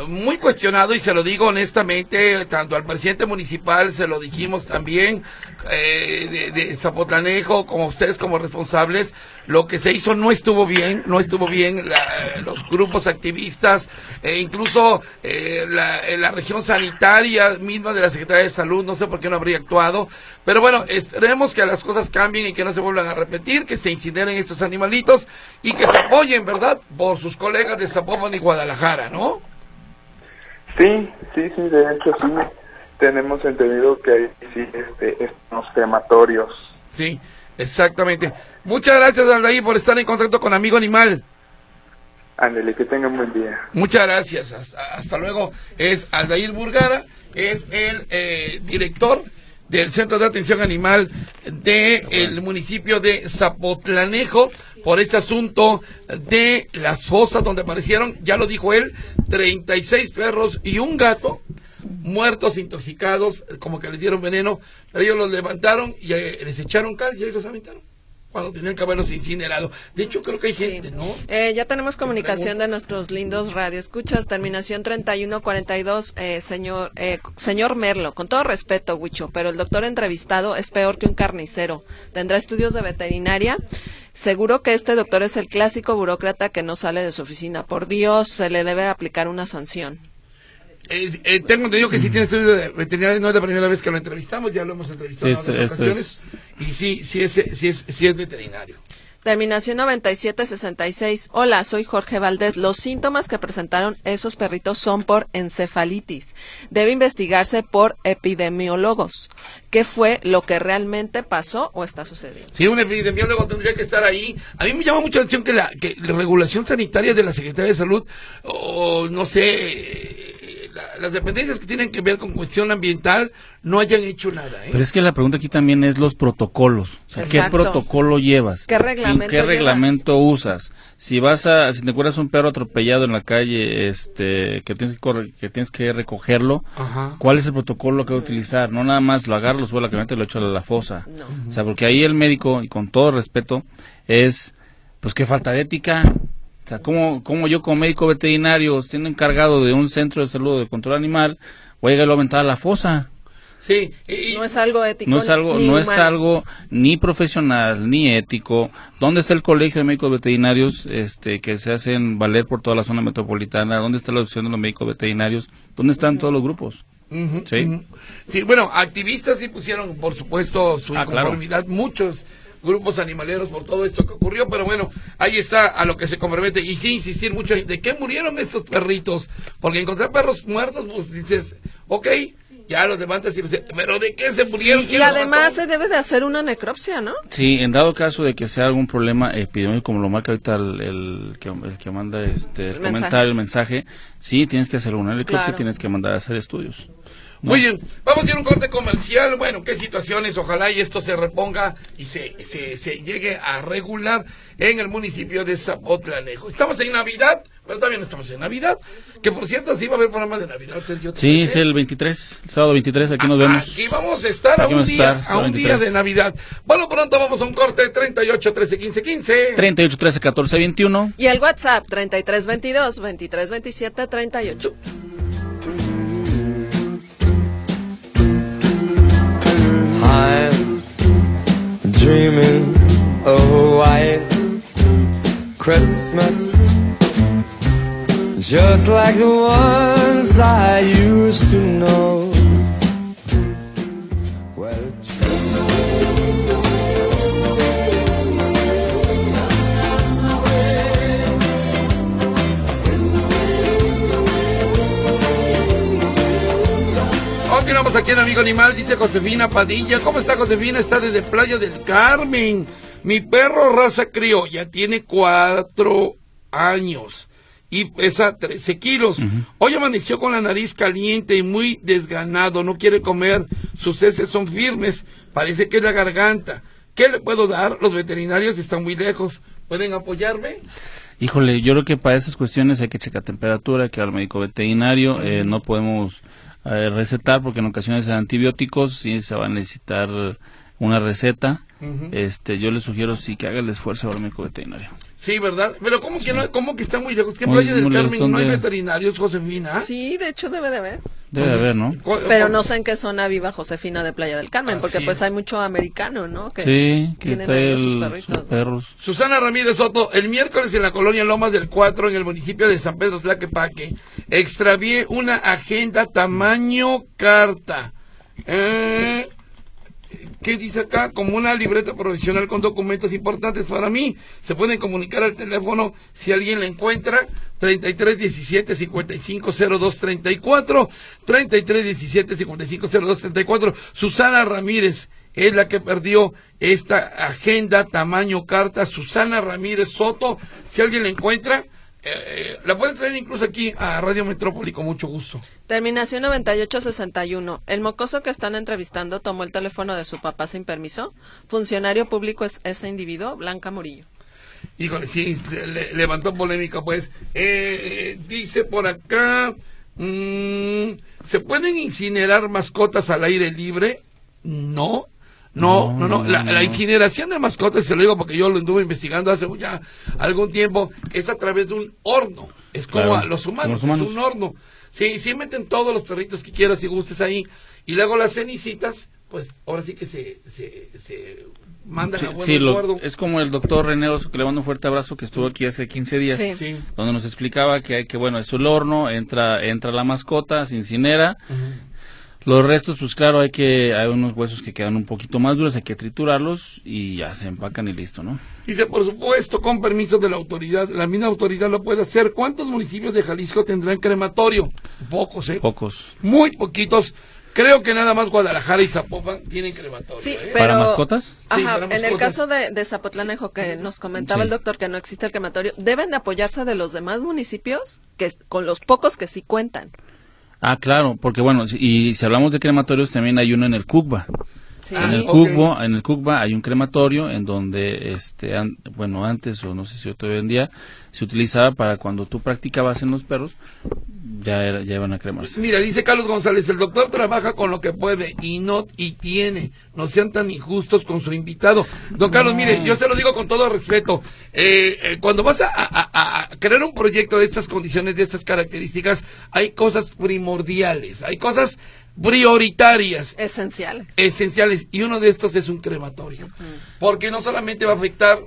[SPEAKER 2] muy cuestionado y se lo digo honestamente, tanto al presidente municipal, se lo dijimos también, eh, de, de, Zapotlanejo, como ustedes como responsables, lo que se hizo no estuvo bien, no estuvo bien, la, los grupos activistas, e incluso eh, la, la, región sanitaria misma de la Secretaría de Salud, no sé por qué no habría actuado, pero bueno, esperemos que las cosas cambien y que no se vuelvan a repetir, que se incineren estos animalitos y que se apoyen, ¿verdad?, por sus colegas de Zapopan y Guadalajara, ¿no?
[SPEAKER 6] Sí, sí, sí, de hecho sí tenemos entendido que hay sí, este, los crematorios.
[SPEAKER 2] Sí, exactamente. Muchas gracias, Aldair, por estar en contacto con Amigo Animal.
[SPEAKER 6] Ándale, que tengan buen día.
[SPEAKER 2] Muchas gracias. Hasta, hasta luego. Es Aldair Burgara, es el eh, director del Centro de Atención Animal del el municipio de Zapotlanejo por este asunto de las fosas donde aparecieron, ya lo dijo él, 36 perros y un gato muertos, intoxicados, como que les dieron veneno, pero ellos los levantaron y eh, les echaron cal y ahí los aventaron cuando tenían que haberlos incinerado. De hecho, creo que hay gente,
[SPEAKER 3] Sí.
[SPEAKER 2] ¿no?
[SPEAKER 3] Eh, ya tenemos comunicación de nuestros lindos radioescuchas. Terminación 3142, eh, señor, eh, señor Merlo. Con todo respeto, Huicho, pero el doctor entrevistado es peor que un carnicero. ¿Tendrá estudios de veterinaria? Seguro que este doctor es el clásico burócrata que no sale de su oficina. Por Dios, se le debe aplicar una sanción.
[SPEAKER 2] Eh, eh, tengo entendido que sí tiene estudio de veterinaria, no es la primera vez que lo entrevistamos, ya lo hemos entrevistado
[SPEAKER 4] Sí,
[SPEAKER 2] en otras ocasiones. Y sí, sí es, sí es, sí es veterinario.
[SPEAKER 3] Terminación 9766. Hola, soy Jorge Valdés. Los síntomas que presentaron esos perritos son por encefalitis. Debe investigarse por epidemiólogos. ¿Qué fue lo que realmente pasó o está sucediendo?
[SPEAKER 2] Si un epidemiólogo tendría que estar ahí. A mí me llama mucho la atención que la, que la regulación sanitaria de la Secretaría de Salud, o no sé, eh, la- las dependencias que tienen que ver con cuestión ambiental, no hayan hecho nada. ¿eh?
[SPEAKER 4] Pero es que la pregunta aquí también es los protocolos. O sea, ¿qué protocolo llevas?
[SPEAKER 3] ¿Qué reglamento
[SPEAKER 4] ¿Qué
[SPEAKER 3] llevas?
[SPEAKER 4] reglamento usas? Si vas a, si te encuentras un perro atropellado en la calle, este, que tienes que, corre- que tienes que recogerlo,
[SPEAKER 2] Ajá.
[SPEAKER 4] ¿cuál es el protocolo que va a utilizar? No nada más lo agarro, lo subo a la camioneta y lo echo a la fosa.
[SPEAKER 3] No.
[SPEAKER 4] O sea, porque ahí el médico, y con todo respeto, es, pues qué falta de ética. O sea, ¿cómo, cómo yo como médico veterinario, siendo encargado de un centro de salud de control animal, voy a llegar a la fosa?
[SPEAKER 2] Sí, y-
[SPEAKER 3] No es algo ético.
[SPEAKER 4] No es algo,
[SPEAKER 3] ni
[SPEAKER 4] no es algo ni profesional ni ético. ¿Dónde está el colegio de médicos veterinarios este, que se hacen valer por toda la zona metropolitana? ¿Dónde está la asociación de los médicos veterinarios? ¿Dónde están todos los grupos? Sí.
[SPEAKER 2] Sí, bueno, activistas sí pusieron, por supuesto, su
[SPEAKER 4] Ah, claro.
[SPEAKER 2] inconformidad, muchos grupos animaleros por todo esto que ocurrió, pero bueno, ahí está a lo que se compromete y sí insistir mucho de qué murieron estos perritos, porque encontrar perros muertos, pues dices, ok, ya los levantas y los pero de qué se murieron,
[SPEAKER 3] Y,
[SPEAKER 2] ¿Quién
[SPEAKER 3] y
[SPEAKER 2] los
[SPEAKER 3] además se debe de hacer una necropsia, ¿no?
[SPEAKER 4] Sí, en dado caso de que sea algún problema epidémico, como lo marca ahorita el, el que, el que manda este el
[SPEAKER 3] El mensaje.
[SPEAKER 4] comentario, el mensaje, sí, tienes que hacer una necropsia,
[SPEAKER 3] Claro.
[SPEAKER 4] tienes que mandar a hacer estudios. ¿No?
[SPEAKER 2] Muy bien, vamos a ir a un corte comercial. Bueno, qué situaciones, ojalá y esto se reponga y se, se, se llegue a regular en el municipio de Zapotlanejo. Estamos en Navidad, pero todavía no estamos en Navidad. Que por cierto, sí va a haber programa de Navidad, Sergio. ¿te
[SPEAKER 4] Sí, es el 23, el sábado 23, aquí nos
[SPEAKER 2] Ah,
[SPEAKER 4] vemos.
[SPEAKER 2] Aquí vamos a estar a
[SPEAKER 4] Aquí
[SPEAKER 2] un
[SPEAKER 4] a
[SPEAKER 2] día,
[SPEAKER 4] estar,
[SPEAKER 2] a un día
[SPEAKER 4] 23.
[SPEAKER 2] de Navidad. Bueno, pronto vamos a un corte 38 13 15 15.
[SPEAKER 4] 38, 13, 14, 21.
[SPEAKER 3] Y el WhatsApp 3322 2327 38.
[SPEAKER 5] Dreaming. Oh, of a white Christmas, just like the ones I used to know.
[SPEAKER 2] Continuamos aquí en Amigo Animal, dice Josefina Padilla. ¿Cómo está Josefina? Está desde Playa del Carmen. Mi perro raza criolla tiene cuatro años y pesa 13 kilos. Hoy amaneció con la nariz caliente y muy desganado. No quiere comer. Sus heces son firmes. Parece que es la garganta. ¿Qué le puedo dar? Los veterinarios están muy lejos. ¿Pueden apoyarme?
[SPEAKER 4] Híjole, yo creo que para esas cuestiones hay que checar temperatura, que al médico veterinario eh, no podemos eh, recetar porque en ocasiones de antibióticos sí se va a necesitar una receta, este, yo le sugiero sí que haga el esfuerzo a ver médico veterinario.
[SPEAKER 2] Sí, ¿verdad? Pero ¿cómo que, no, cómo que está muy lejos? ¿Qué Playa del Carmen no hay veterinarios, Josefina?
[SPEAKER 3] Sí, de hecho debe de haber.
[SPEAKER 4] Debe de haber, ¿no?
[SPEAKER 3] Pero no sé en qué zona viva Josefina de Playa del Carmen, porque pues
[SPEAKER 2] es.
[SPEAKER 3] hay mucho americano, ¿no? Que
[SPEAKER 4] Sí, que
[SPEAKER 3] tienen ahí sus perritos,
[SPEAKER 4] sus
[SPEAKER 3] ¿no?
[SPEAKER 4] perros.
[SPEAKER 2] Susana Ramírez Soto, el miércoles en la colonia Lomas del Cuatro, en el municipio de San Pedro Tlaquepaque, extravié una agenda tamaño carta. Eh, ¿Qué dice acá? Como una libreta profesional con documentos importantes para mí. Se pueden comunicar al teléfono si alguien la encuentra. 33 17 55 02 34. 33 17 55 02 34. Susana Ramírez es la que perdió esta agenda tamaño carta. Susana Ramírez Soto. Si alguien la encuentra, eh, la pueden traer incluso aquí a Radio Metrópoli con mucho gusto.
[SPEAKER 3] Terminación 9861. El mocoso que están entrevistando tomó el teléfono de su papá sin permiso. Funcionario público es ese individuo, Blanca Murillo.
[SPEAKER 2] Híjole, sí, le- le- levantó polémica, pues. Eh, dice por acá, mm, ¿se pueden incinerar mascotas al aire libre? No. No, no, no.
[SPEAKER 4] No,
[SPEAKER 2] La,
[SPEAKER 4] no.
[SPEAKER 2] la incineración de mascotas, se lo digo porque yo lo anduve investigando hace ya algún tiempo, es a través de un horno. Es como
[SPEAKER 4] Claro,
[SPEAKER 2] a los humanos, es un horno. Sí, sí meten todos los perritos que quieras y gustes ahí. Y luego las cenicitas, pues ahora sí que se, se, se mandan
[SPEAKER 4] Sí,
[SPEAKER 2] a buen
[SPEAKER 4] sí, lo- es como el doctor René Oso, que le mando un fuerte abrazo, que estuvo aquí hace 15 días,
[SPEAKER 3] Sí.
[SPEAKER 2] Sí.
[SPEAKER 4] donde nos explicaba que, hay que bueno, es el horno, entra, entra la mascota, se incinera, los restos, pues claro, hay que, hay unos huesos que quedan un poquito más duros, hay que triturarlos y ya se empacan y listo, ¿no?
[SPEAKER 2] Dice, por supuesto, con permiso de la autoridad. La misma autoridad lo puede hacer. ¿Cuántos municipios de Jalisco tendrán crematorio? Pocos, ¿eh?
[SPEAKER 4] Pocos.
[SPEAKER 2] Muy poquitos. Creo que nada más Guadalajara y Zapopan tienen crematorio.
[SPEAKER 3] Sí,
[SPEAKER 2] ¿eh?
[SPEAKER 3] pero...
[SPEAKER 4] ¿Para mascotas?
[SPEAKER 2] Sí,
[SPEAKER 3] Ajá,
[SPEAKER 2] para
[SPEAKER 3] en el caso de, de Zapotlanejo que nos comentaba
[SPEAKER 4] Sí.
[SPEAKER 3] el doctor que no existe el crematorio, deben de apoyarse de los demás municipios que con los pocos que sí cuentan.
[SPEAKER 4] Ah, claro, porque bueno, y si hablamos de crematorios, también hay uno en el Cucba.
[SPEAKER 3] Sí.
[SPEAKER 4] En el
[SPEAKER 2] ok.
[SPEAKER 4] Cucba, en el Cucba hay un crematorio en donde, este, an- bueno, antes o no sé si todavía en día se utilizaba para cuando tú practicabas en los perros, ya era, ya iban a cremarse.
[SPEAKER 2] Mira, dice Carlos González, el doctor trabaja con lo que puede y no y tiene. No sean tan injustos con su invitado. Don Carlos, mire, yo se lo digo con todo respeto. Eh, eh, cuando vas a, a- a- a crear un proyecto de estas condiciones, de estas características, hay cosas primordiales, hay cosas prioritarias
[SPEAKER 3] Esenciales.
[SPEAKER 2] esenciales y uno de estos es un crematorio porque no solamente va a afectar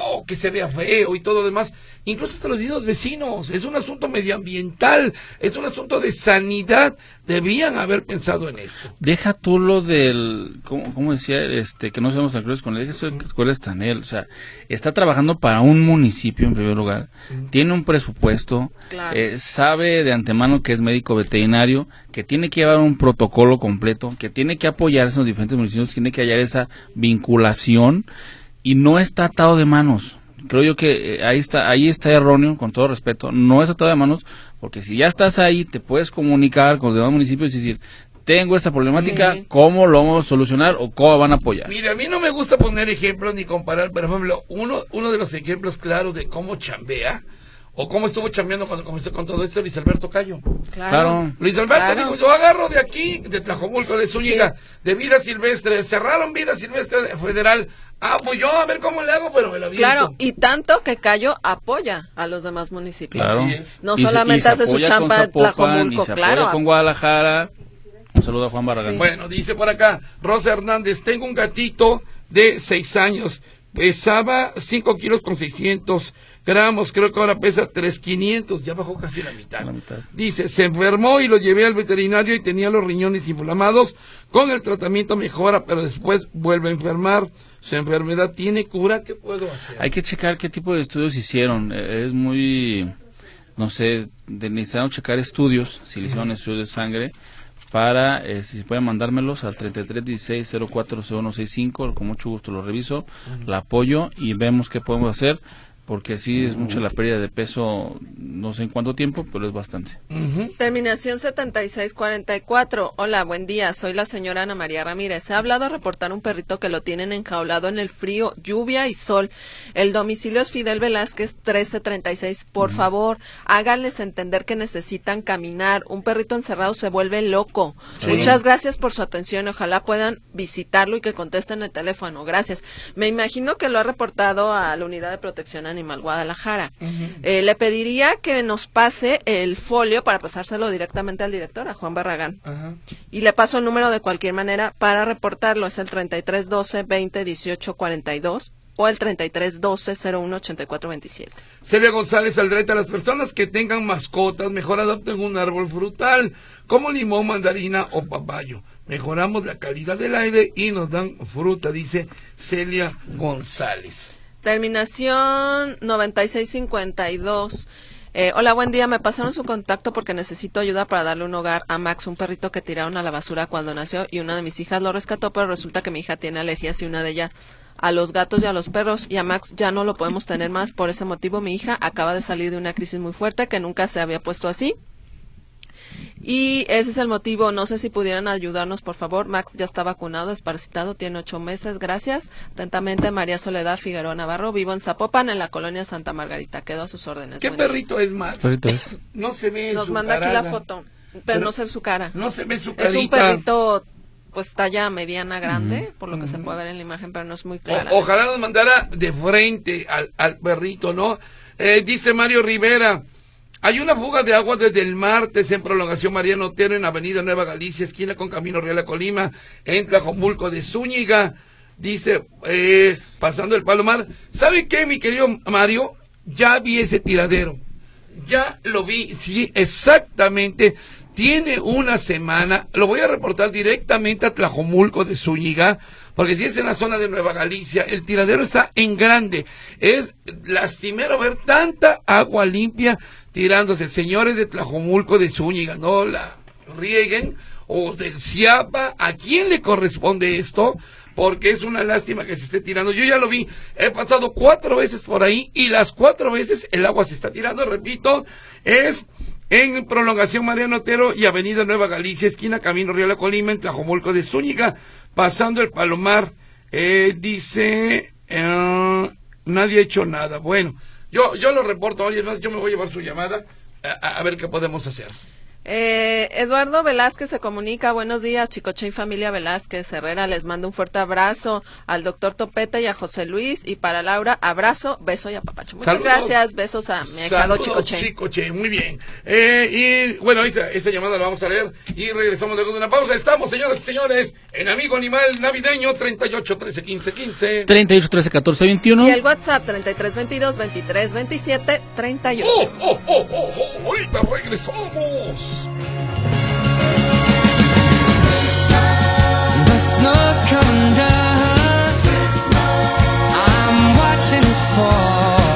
[SPEAKER 2] oh, que se vea feo y todo lo demás. Incluso hasta los mismos vecinos. Es un asunto medioambiental es un asunto de sanidad. Debían haber pensado en esto.
[SPEAKER 4] Deja tú lo del, ¿cómo, cómo decía? Este, que no seamos tan crueles con él, que escuela está en él, o sea, está trabajando para un municipio en primer lugar, tiene un presupuesto,
[SPEAKER 3] Claro.
[SPEAKER 4] eh, sabe de antemano que es médico veterinario, que tiene que llevar un protocolo completo, que tiene que apoyarse en los diferentes municipios, tiene que hallar esa vinculación y no está atado de manos. Creo yo que eh, ahí está, ahí está erróneo, con todo respeto, no es atado de manos, porque si ya estás ahí, te puedes comunicar con los demás municipios y decir, tengo esta problemática,
[SPEAKER 3] Sí.
[SPEAKER 4] ¿cómo lo vamos a solucionar o cómo van a apoyar?
[SPEAKER 2] Mira, a mí no me gusta poner ejemplos ni comparar, pero por ejemplo, uno, uno de los ejemplos claros de cómo chambea o cómo estuvo chambeando cuando comenzó con todo esto, Luis Alberto Cayo.
[SPEAKER 4] Claro.
[SPEAKER 2] Luis Alberto
[SPEAKER 3] Claro.
[SPEAKER 2] dijo, yo agarro de aquí, de Tlajomulco, de Zúñiga, de Vida Silvestre, cerraron Vida Silvestre Federal. Ah, pues yo a ver cómo le hago, pero me vi.
[SPEAKER 3] Claro, y tanto que Cayo apoya a los demás municipios.
[SPEAKER 4] Claro.
[SPEAKER 3] No
[SPEAKER 4] Y se-
[SPEAKER 3] solamente
[SPEAKER 4] y se
[SPEAKER 3] hace su en
[SPEAKER 4] Zapopan,
[SPEAKER 3] Tlajomulco,
[SPEAKER 4] y se
[SPEAKER 3] claro.
[SPEAKER 4] apoya con Guadalajara. Un saludo a Juan Barragán.
[SPEAKER 3] Sí.
[SPEAKER 2] Bueno, dice por acá, Rosa Hernández, tengo un gatito de seis años, pesaba 5 kilos con 600 gramos, creo que ahora pesa 3,500, ya bajó casi la mitad.
[SPEAKER 4] La mitad.
[SPEAKER 2] Dice, se enfermó y lo llevé al veterinario y tenía los riñones inflamados, con el tratamiento mejora, pero después vuelve a enfermar. Su enfermedad tiene cura, ¿qué puedo hacer?
[SPEAKER 4] Hay que checar qué tipo de estudios hicieron. Eh, Es muy, no sé, necesitamos checar estudios, si le hicieron estudios de sangre, para, eh, si pueden mandármelos al 3316-040165, con mucho gusto lo reviso, la apoyo y vemos qué podemos hacer. Porque sí es mucha la pérdida de peso, no sé en cuánto tiempo, pero es bastante.
[SPEAKER 2] Ujú.
[SPEAKER 3] Terminación 7644. Hola, buen día. Soy la señora Ana María Ramírez. He hablado a reportar un perrito que lo tienen enjaulado en el frío, lluvia y sol. El domicilio es Fidel Velázquez 1336. Por favor, háganles entender que necesitan caminar. Un perrito encerrado se vuelve loco. Muchas gracias por su atención. Ojalá puedan visitarlo y que contesten el teléfono. Gracias. Me imagino que lo ha reportado a la Unidad de Protección Animal Guadalajara. Eh, le pediría que nos pase el folio para pasárselo directamente al director, a Juan Barragán.
[SPEAKER 2] Ajá.
[SPEAKER 3] Y le paso el número de cualquier manera para reportarlo. Es el 3312 20 18 42 o el 3312 01 84 27.
[SPEAKER 2] Celia González Aldrete, a las personas que tengan mascotas, mejor adopten un árbol frutal, como limón, mandarina o papayo. Mejoramos la calidad del aire y nos dan fruta, dice Celia González.
[SPEAKER 3] Terminación 9652. Eh, hola, buen día. Me pasaron su contacto porque necesito ayuda para darle un hogar a Max, un perrito que tiraron a la basura cuando nació y una de mis hijas lo rescató, pero resulta que mi hija tiene alergias y una de ellas a los gatos y a los perros y a Max ya no lo podemos tener más. Por ese motivo mi hija acaba de salir de una crisis muy fuerte que nunca se había puesto así. Y ese es el motivo. No sé si pudieran ayudarnos, por favor. Max ya está vacunado, desparasitado, tiene ocho meses. Gracias. Atentamente, María Soledad Figueroa Navarro. Vivo en Zapopan, en la colonia Santa Margarita. Quedo a sus órdenes.
[SPEAKER 2] ¿Qué
[SPEAKER 3] Buen día.
[SPEAKER 2] perrito es Max?
[SPEAKER 4] Perrito es.
[SPEAKER 2] No se ve
[SPEAKER 3] Nos
[SPEAKER 2] su
[SPEAKER 3] manda aquí la foto, pero,
[SPEAKER 2] Pero
[SPEAKER 3] no se ve su cara.
[SPEAKER 2] No se ve su
[SPEAKER 3] es un perrito, pues talla mediana grande, por lo que se puede ver en la imagen, pero no es muy clara.
[SPEAKER 2] O- ojalá nos mandara de frente al, al perrito, ¿no? Eh, dice Mario Rivera, hay una fuga de agua desde el martes en prolongación Mariano Otero en Avenida Nueva Galicia, esquina con Camino Real a Colima, en Tlajomulco de Zúñiga. Dice, eh, pasando el Palomar. ¿Sabe qué, mi querido Mario? Ya vi ese tiradero. Ya lo vi, sí, exactamente. Tiene una semana. Lo voy a reportar directamente a Tlajomulco de Zúñiga, porque si es en la zona de Nueva Galicia, el tiradero está en grande. Es lastimero ver tanta agua limpia tirándose. Señores de Tlajomulco de Zúñiga, no la rieguen. O del Ciapa, ¿a quién le corresponde esto? porque es una lástima que se esté tirando. Yo ya lo vi, he pasado cuatro veces por ahí y las cuatro veces el agua se está tirando, repito, es en prolongación Mariano Otero y Avenida Nueva Galicia, esquina Camino Real a Colima, en Tlajomulco de Zúñiga, pasando el Palomar. Eh, dice, eh, nadie ha hecho nada. Bueno, yo, yo lo reporto, yo me voy a llevar su llamada a- a ver qué podemos hacer.
[SPEAKER 3] Eh, Eduardo Velázquez se comunica. Buenos días, Chicoche y familia Velázquez Herrera. Les mando un fuerte abrazo al doctor Topeta y a José Luis. Y para Laura, abrazo, beso y apapacho. Muchas
[SPEAKER 2] Saludos.
[SPEAKER 3] gracias. Besos a mi
[SPEAKER 2] Saludos,
[SPEAKER 3] Chicoche.
[SPEAKER 2] Chicoche, muy bien. Eh, y bueno, esta, esta llamada la vamos a leer y regresamos luego de una pausa. Estamos, señoras y señores, en Amigo Animal Navideño 38 13 15 15.
[SPEAKER 4] 38, 13, 14, 21.
[SPEAKER 3] Y el WhatsApp 3322 2327 38.
[SPEAKER 2] ¡Oh, oh, oh, oh, oh! Ahorita regresamos.
[SPEAKER 5] The snow's coming down. I'm watching it fall.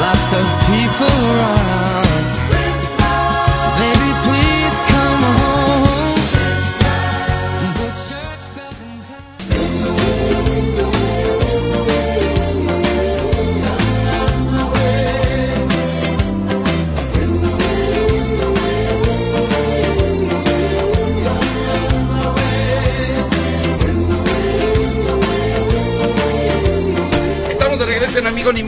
[SPEAKER 5] Lots of people around.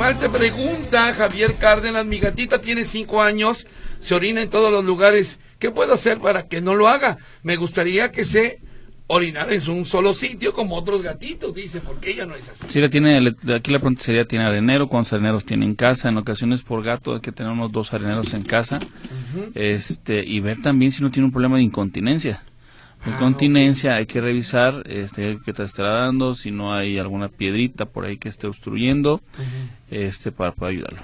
[SPEAKER 2] Animal. Te pregunta Javier Cárdenas, mi gatita tiene cinco años, se orina en todos los lugares. ¿Qué puedo hacer para que no lo haga? Me gustaría que se orinara en un solo sitio como otros gatitos, dice, porque ella no es así.
[SPEAKER 4] Sí, le tiene, aquí la pregunta sería, ¿tiene arenero? ¿Cuántos areneros tiene en casa? En ocasiones por gato hay que tener unos dos areneros en casa. este Y ver también si no tiene un problema de incontinencia. Incontinencia hay que revisar este, qué te estará dando, si no hay alguna piedrita por ahí que esté obstruyendo, este para poder ayudarlo.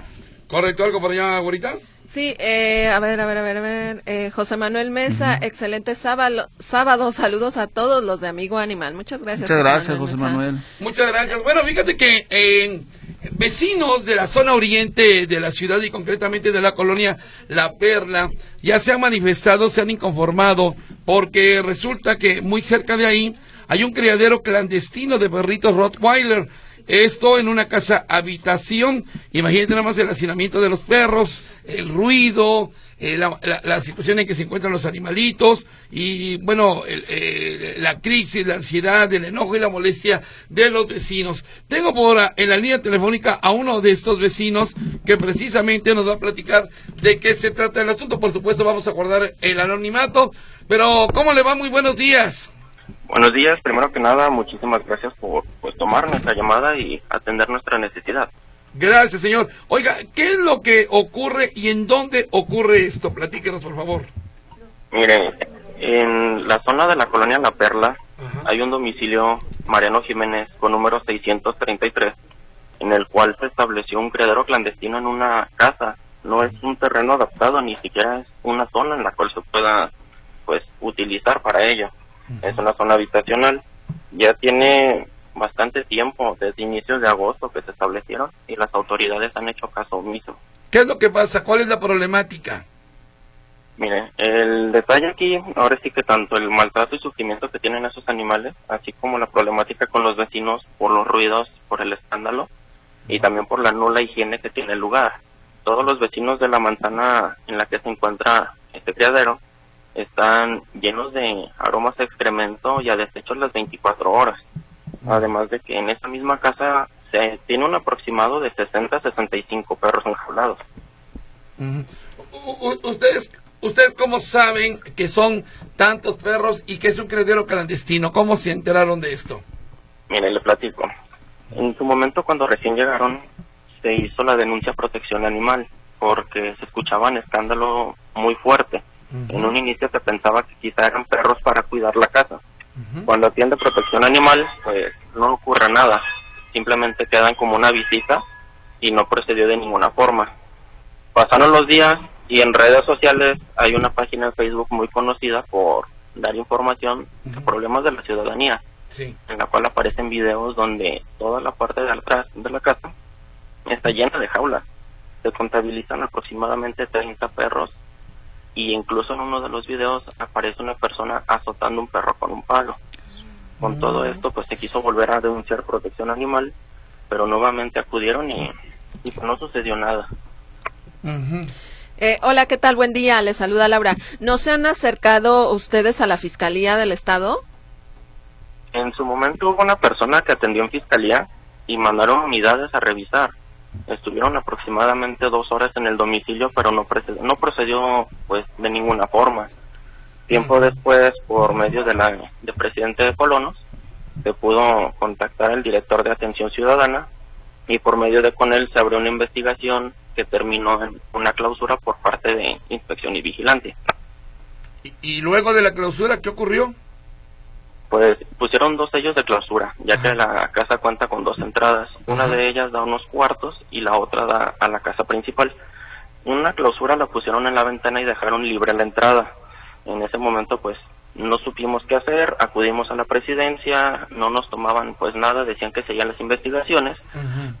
[SPEAKER 2] ¿Correcto algo por allá, güerita?
[SPEAKER 3] Sí, eh, a ver, a ver, a ver, a ver. Eh, José Manuel Mesa, excelente sábado, sábado. Saludos a todos los de Amigo Animal. Muchas gracias.
[SPEAKER 4] Muchas gracias, José
[SPEAKER 3] Mesa.
[SPEAKER 4] Manuel.
[SPEAKER 2] Muchas gracias. Bueno, fíjate que eh, vecinos de la zona oriente de la ciudad y concretamente de la colonia La Perla ya se han manifestado, se han inconformado porque resulta que muy cerca de ahí hay un criadero clandestino de perritos Rottweiler Esto en una casa habitación. Imagínate nada más el hacinamiento de los perros, el ruido, eh, la, situación en que se encuentran los animalitos y, bueno, el- eh, la crisis, la ansiedad, el enojo y la molestia de los vecinos. Tengo por ah, en la línea telefónica a uno de estos vecinos que precisamente nos va a platicar de qué se trata el asunto. Por supuesto, vamos a guardar el anonimato. Pero, ¿cómo le va? Muy buenos días.
[SPEAKER 7] Buenos días, primero que nada, muchísimas gracias por pues, tomar nuestra llamada y atender nuestra necesidad.
[SPEAKER 2] Gracias, señor. Oiga, ¿qué es lo que ocurre y en dónde ocurre esto? Platíquenos, por favor.
[SPEAKER 7] Mire, en la zona de la colonia La Perla
[SPEAKER 2] Ajá.
[SPEAKER 7] hay un domicilio Mariano Jiménez con número 633 en el cual se estableció un criadero clandestino en una casa. No es un terreno adaptado, ni siquiera es una zona en la cual se pueda pues utilizar para ello. Es una zona habitacional. Ya tiene bastante tiempo, desde inicios de agosto que se establecieron y las autoridades han hecho caso omiso.
[SPEAKER 2] ¿Qué es lo que pasa? ¿Cuál es la problemática?
[SPEAKER 7] Mire, el detalle aquí, ahora sí que tanto el maltrato y sufrimiento que tienen esos animales, así como la problemática con los vecinos por los ruidos, por el escándalo y también por la nula higiene que tiene el lugar. Todos los vecinos de la manzana en la que se encuentra este criadero están llenos de aromas a excremento y a desechos las 24 horas. Además de que en esa misma casa se tiene un aproximado de 60 a 65 perros enjaulados.
[SPEAKER 2] ¿Ustedes, ¿Ustedes cómo saben que son tantos perros y que es un criadero clandestino? ¿Cómo se enteraron de esto?
[SPEAKER 7] Mire, le platico. En su momento, cuando recién llegaron, se hizo la denuncia a protección animal porque se escuchaba un escándalo muy fuerte. En un inicio se pensaba que quizá eran perros para cuidar la casa. Cuando atiende protección animal, pues no ocurre nada. Simplemente quedan como una visita y no procedió de ninguna forma. Pasaron los días y en redes sociales hay una página en Facebook muy conocida por dar información de problemas de la ciudadanía
[SPEAKER 2] Sí.
[SPEAKER 7] en la cual aparecen videos donde toda la parte de atrás de la casa está llena de jaulas. Se contabilizan aproximadamente 30 perros y incluso en uno de los videos aparece una persona azotando un perro con un palo. Con todo esto pues se quiso volver a denunciar protección animal, pero nuevamente acudieron y, y pues no sucedió nada.
[SPEAKER 3] Eh, hola, ¿qué tal? Buen día, les saluda Laura. ¿No se han acercado ustedes a la Fiscalía del Estado?
[SPEAKER 7] En su momento hubo una persona que atendió en fiscalía y mandaron unidades a revisar. Estuvieron aproximadamente dos horas en el domicilio, pero no, procedió, no procedió pues de ninguna forma. Tiempo después, por medio de la de presidente de Colonos, se pudo contactar al director de atención ciudadana y por medio de con él se abrió una investigación que terminó en una clausura por parte de inspección y vigilancia.
[SPEAKER 2] Y, y luego de la clausura, ¿qué ocurrió?
[SPEAKER 7] Pues pusieron dos sellos de clausura, ya que la casa cuenta con dos entradas. Una de ellas da unos cuartos y la otra da a la casa principal. Una clausura la pusieron en la ventana y dejaron libre la entrada. En ese momento, pues, no supimos qué hacer, acudimos a la presidencia, no nos tomaban pues nada, decían que seguían las investigaciones,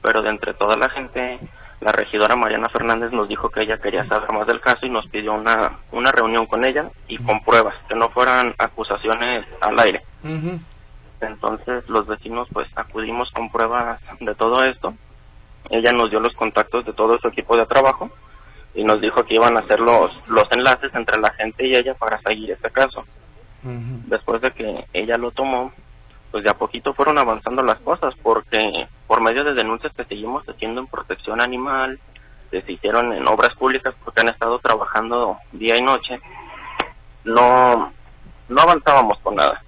[SPEAKER 7] pero de entre toda la gente, la regidora Mariana Fernández nos dijo que ella quería saber más del caso y nos pidió una, una reunión con ella y con pruebas, que no fueran acusaciones al aire. Entonces los vecinos pues acudimos con pruebas de todo esto. Ella nos dio los contactos de todo su equipo de trabajo y nos dijo que iban a hacer los, los enlaces entre la gente y ella para seguir este caso. Después de que ella lo tomó, pues de a poquito fueron avanzando las cosas porque por medio de denuncias que seguimos haciendo en protección animal, que se hicieron en obras públicas porque han estado trabajando día y noche, no, no avanzábamos con nada.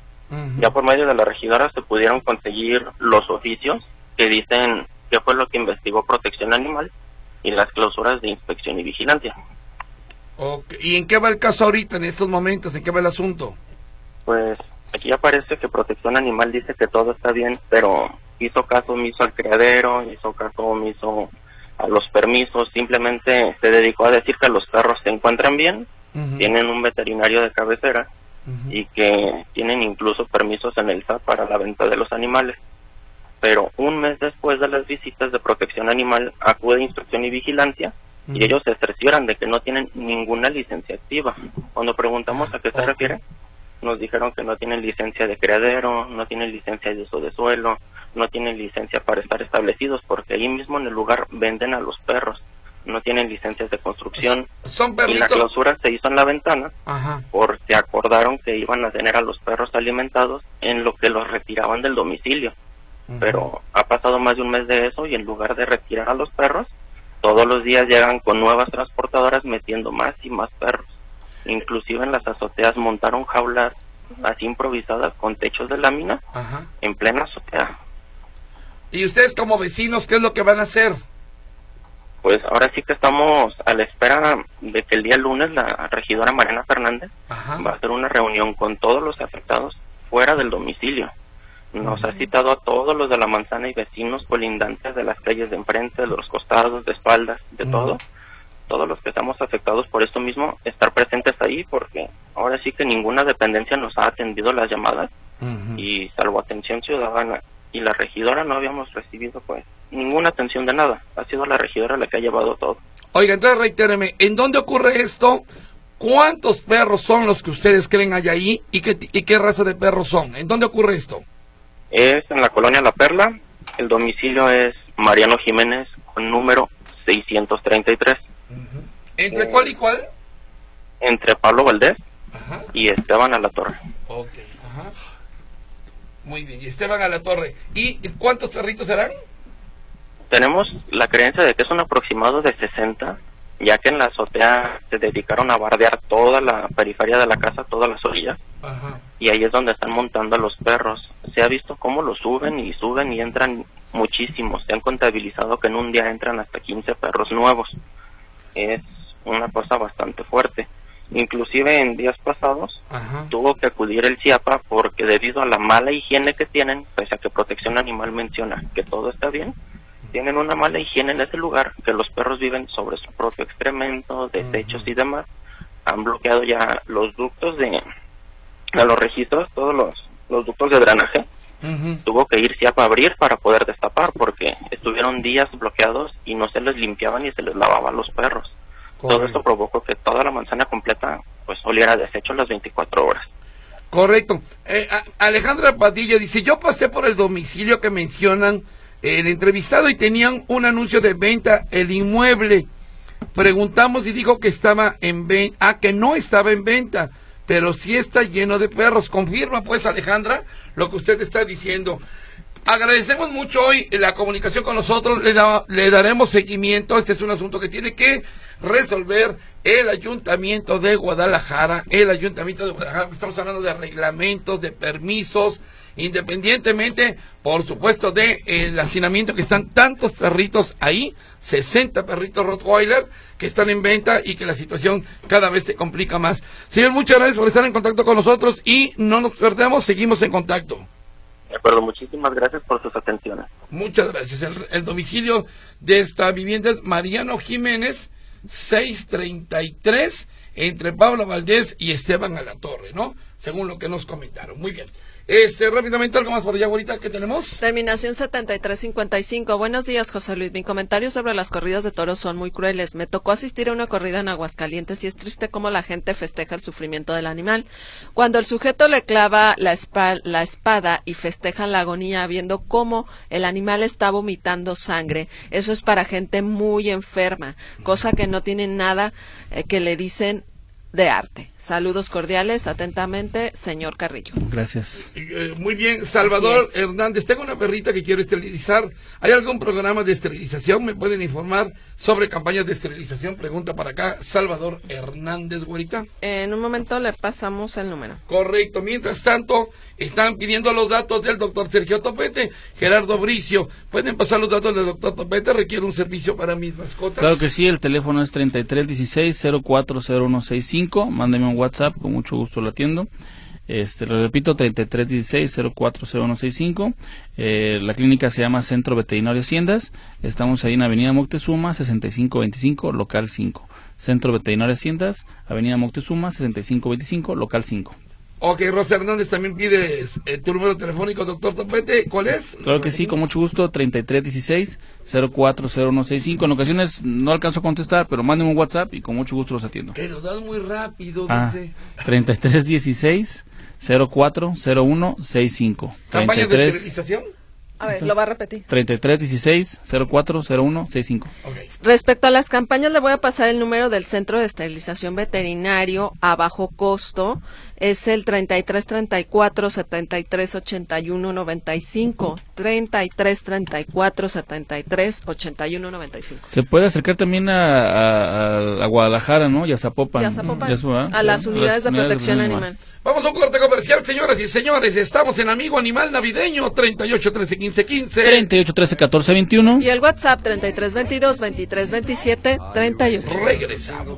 [SPEAKER 7] Ya por medio de la regidora se pudieron conseguir los oficios que dicen qué fue lo que investigó protección animal y las clausuras de inspección y vigilancia.
[SPEAKER 2] ¿Y en qué va el caso ahorita, en estos momentos? ¿En qué va el asunto?
[SPEAKER 7] Pues aquí aparece que protección animal dice que todo está bien, pero hizo caso omiso al criadero, hizo caso omiso a los permisos, simplemente se dedicó a decir que los perros se encuentran bien, tienen un veterinario de cabecera y que tienen incluso permisos en el SAT para la venta de los animales. Pero un mes después de las visitas de protección animal acude inspección y vigilancia y ellos se cercioran de que no tienen ninguna licencia activa. Cuando preguntamos a qué se refiere, nos dijeron que no tienen licencia de criadero, no tienen licencia de uso de suelo, no tienen licencia para estar establecidos porque ahí mismo en el lugar venden a los perros. No tienen licencias de construcción.
[SPEAKER 2] Son
[SPEAKER 7] Y la clausura se hizo en la ventana
[SPEAKER 2] Ajá.
[SPEAKER 7] porque acordaron que iban a tener a los perros alimentados en lo que los retiraban del domicilio. Pero ha pasado más de un mes de eso y en lugar de retirar a los perros, todos los días llegan con nuevas transportadoras metiendo más y más perros. Inclusive en las azoteas montaron jaulas así improvisadas con techos de lámina
[SPEAKER 2] Ajá.
[SPEAKER 7] en plena azotea.
[SPEAKER 2] ¿Y ustedes como vecinos qué es lo que van a hacer?
[SPEAKER 7] Pues ahora sí que estamos a la espera de que el día lunes la regidora Mariana Fernández
[SPEAKER 2] Ajá.
[SPEAKER 7] va a hacer una reunión con todos los afectados fuera del domicilio. Nos ha citado a todos los de la manzana y vecinos colindantes de las calles de enfrente, de los costados, de espaldas, de todo. Todos los que estamos afectados por esto mismo, estar presentes ahí porque ahora sí que ninguna dependencia nos ha atendido las llamadas y salvo atención ciudadana y la regidora no habíamos recibido pues ninguna atención de nada. Ha sido la regidora la que ha llevado todo.
[SPEAKER 2] Oiga, entonces reitéreme, ¿en dónde ocurre esto? ¿Cuántos perros son los que ustedes creen hay ahí? ¿Y qué, y qué raza de perros son? ¿En dónde ocurre esto?
[SPEAKER 7] Es en la colonia La Perla. El domicilio es Mariano Jiménez con número 633.
[SPEAKER 2] ¿Entre cuál y cuál?
[SPEAKER 7] Entre Pablo Valdés
[SPEAKER 2] Ajá.
[SPEAKER 7] y Esteban Alatorre.
[SPEAKER 2] Ok. Ajá. Muy bien. Y Esteban a la torre. ¿Y cuántos perritos serán?
[SPEAKER 7] Tenemos la creencia de que es un aproximado de 60, ya que en la azotea se dedicaron a bardear toda la periferia de la casa, todas las orillas,
[SPEAKER 2] Ajá.
[SPEAKER 7] y ahí es donde están montando a los perros. Se ha visto cómo los suben y suben y entran muchísimos. Se han contabilizado que en un día entran hasta 15 perros nuevos. Es una cosa bastante fuerte. Inclusive en días pasados
[SPEAKER 2] Ajá.
[SPEAKER 7] tuvo que acudir el CIAPA porque debido a la mala higiene que tienen, pese a que Protección Animal menciona que todo está bien, tienen una mala higiene en ese lugar, que los perros viven sobre su propio excremento, desechos y demás. Han bloqueado ya los ductos de a los registros, todos los, los ductos de drenaje. Tuvo que ir CIAPA a abrir para poder destapar porque estuvieron días bloqueados y no se les limpiaban ni se les lavaba a los perros. Todo esto provocó que toda la manzana completa pues oliera desecho las 24 horas.
[SPEAKER 2] Correcto. Eh, Alejandra Padilla dice, yo pasé por el domicilio que mencionan el entrevistado y tenían un anuncio de venta el inmueble. Preguntamos y dijo que estaba en venta, ah, que no estaba en venta, pero sí está lleno de perros. Confirma pues Alejandra lo que usted está diciendo. Agradecemos mucho hoy la comunicación con nosotros, le, da- le daremos seguimiento, este es un asunto que tiene que resolver el ayuntamiento de Guadalajara, el ayuntamiento de Guadalajara, estamos hablando de reglamentos, de permisos, independientemente, por supuesto, de el hacinamiento que están tantos perritos ahí, 60 perritos Rottweiler que están en venta y que la situación cada vez se complica más. Señor, muchas gracias por estar en contacto con nosotros y no nos perdemos, seguimos en contacto.
[SPEAKER 7] De acuerdo, muchísimas gracias por sus atenciones.
[SPEAKER 2] Muchas gracias. El, el domicilio de esta vivienda es Mariano Jiménez, 633, entre Pablo Valdés y Esteban Alatorre, ¿no? Según lo que nos comentaron. Muy bien. Este, rápidamente, algo más por allá, ahorita que tenemos.
[SPEAKER 3] Terminación 7355. Buenos días, José Luis. Mi comentario sobre las corridas de toros son muy crueles. Me tocó asistir a una corrida en Aguascalientes y es triste cómo la gente festeja el sufrimiento del animal. Cuando el sujeto le clava la, espa- la espada y festejan la agonía viendo cómo el animal está vomitando sangre, eso es para gente muy enferma, cosa que no tiene nada eh, que le dicen de arte. Saludos cordiales, atentamente, señor Carrillo.
[SPEAKER 4] Gracias.
[SPEAKER 2] Eh, muy bien, Salvador. Hernández. Tengo una perrita que quiero esterilizar. ¿Hay algún programa de esterilización? ¿Me pueden informar sobre campañas de esterilización? Pregunta para acá, Salvador Hernández, güerita.
[SPEAKER 3] En un momento le pasamos el número.
[SPEAKER 2] Correcto. Mientras tanto, están pidiendo los datos del doctor Sergio Topete, Gerardo Bricio. ¿Pueden pasar los datos del doctor Topete? Requiere un servicio para mis mascotas.
[SPEAKER 4] Claro que sí, el teléfono es 3316-040165. Mándeme un WhatsApp, con mucho gusto lo atiendo. Este, lo repito, 3316-040165. Eh, la clínica se llama Centro Veterinario Haciendas. Estamos ahí en Avenida Moctezuma, 6525, local 5. Centro Veterinario Haciendas, Avenida Moctezuma, 6525, local 5.
[SPEAKER 2] Ok, Rosa Hernández también pide eh, tu número telefónico, doctor Topete. ¿Cuál es?
[SPEAKER 4] Claro que sí, con mucho gusto, 3316-040165. En ocasiones no alcanzo a contestar, pero mándenme un WhatsApp y con mucho gusto los atiendo.
[SPEAKER 2] Que nos dan muy rápido,
[SPEAKER 4] Ah,
[SPEAKER 2] dice.
[SPEAKER 4] 3316 040165.
[SPEAKER 2] ¿Campañas de
[SPEAKER 4] 33
[SPEAKER 2] esterilización?
[SPEAKER 3] A ver, lo va a repetir.
[SPEAKER 4] 33 16 04 01 65.
[SPEAKER 3] Respecto a las campañas, le voy a pasar el número del Centro de Esterilización Veterinario a bajo costo. Es el 33 34 73 81 95. 33 34 73 81 95.
[SPEAKER 4] Se puede acercar también a, a- a Guadalajara, ¿no? Y a Zapopan.
[SPEAKER 3] Ya, Zapopan.
[SPEAKER 4] Ya eso, ¿verdad?
[SPEAKER 3] A las unidades de protección
[SPEAKER 4] animal.
[SPEAKER 3] animal.
[SPEAKER 2] Vamos a un corte comercial, señoras y señores. Estamos en Amigo Animal Navideño 38 13 15 15.
[SPEAKER 4] 38 13 14 21.
[SPEAKER 3] Y el WhatsApp 33 22 23 27 38.
[SPEAKER 2] Regresamos.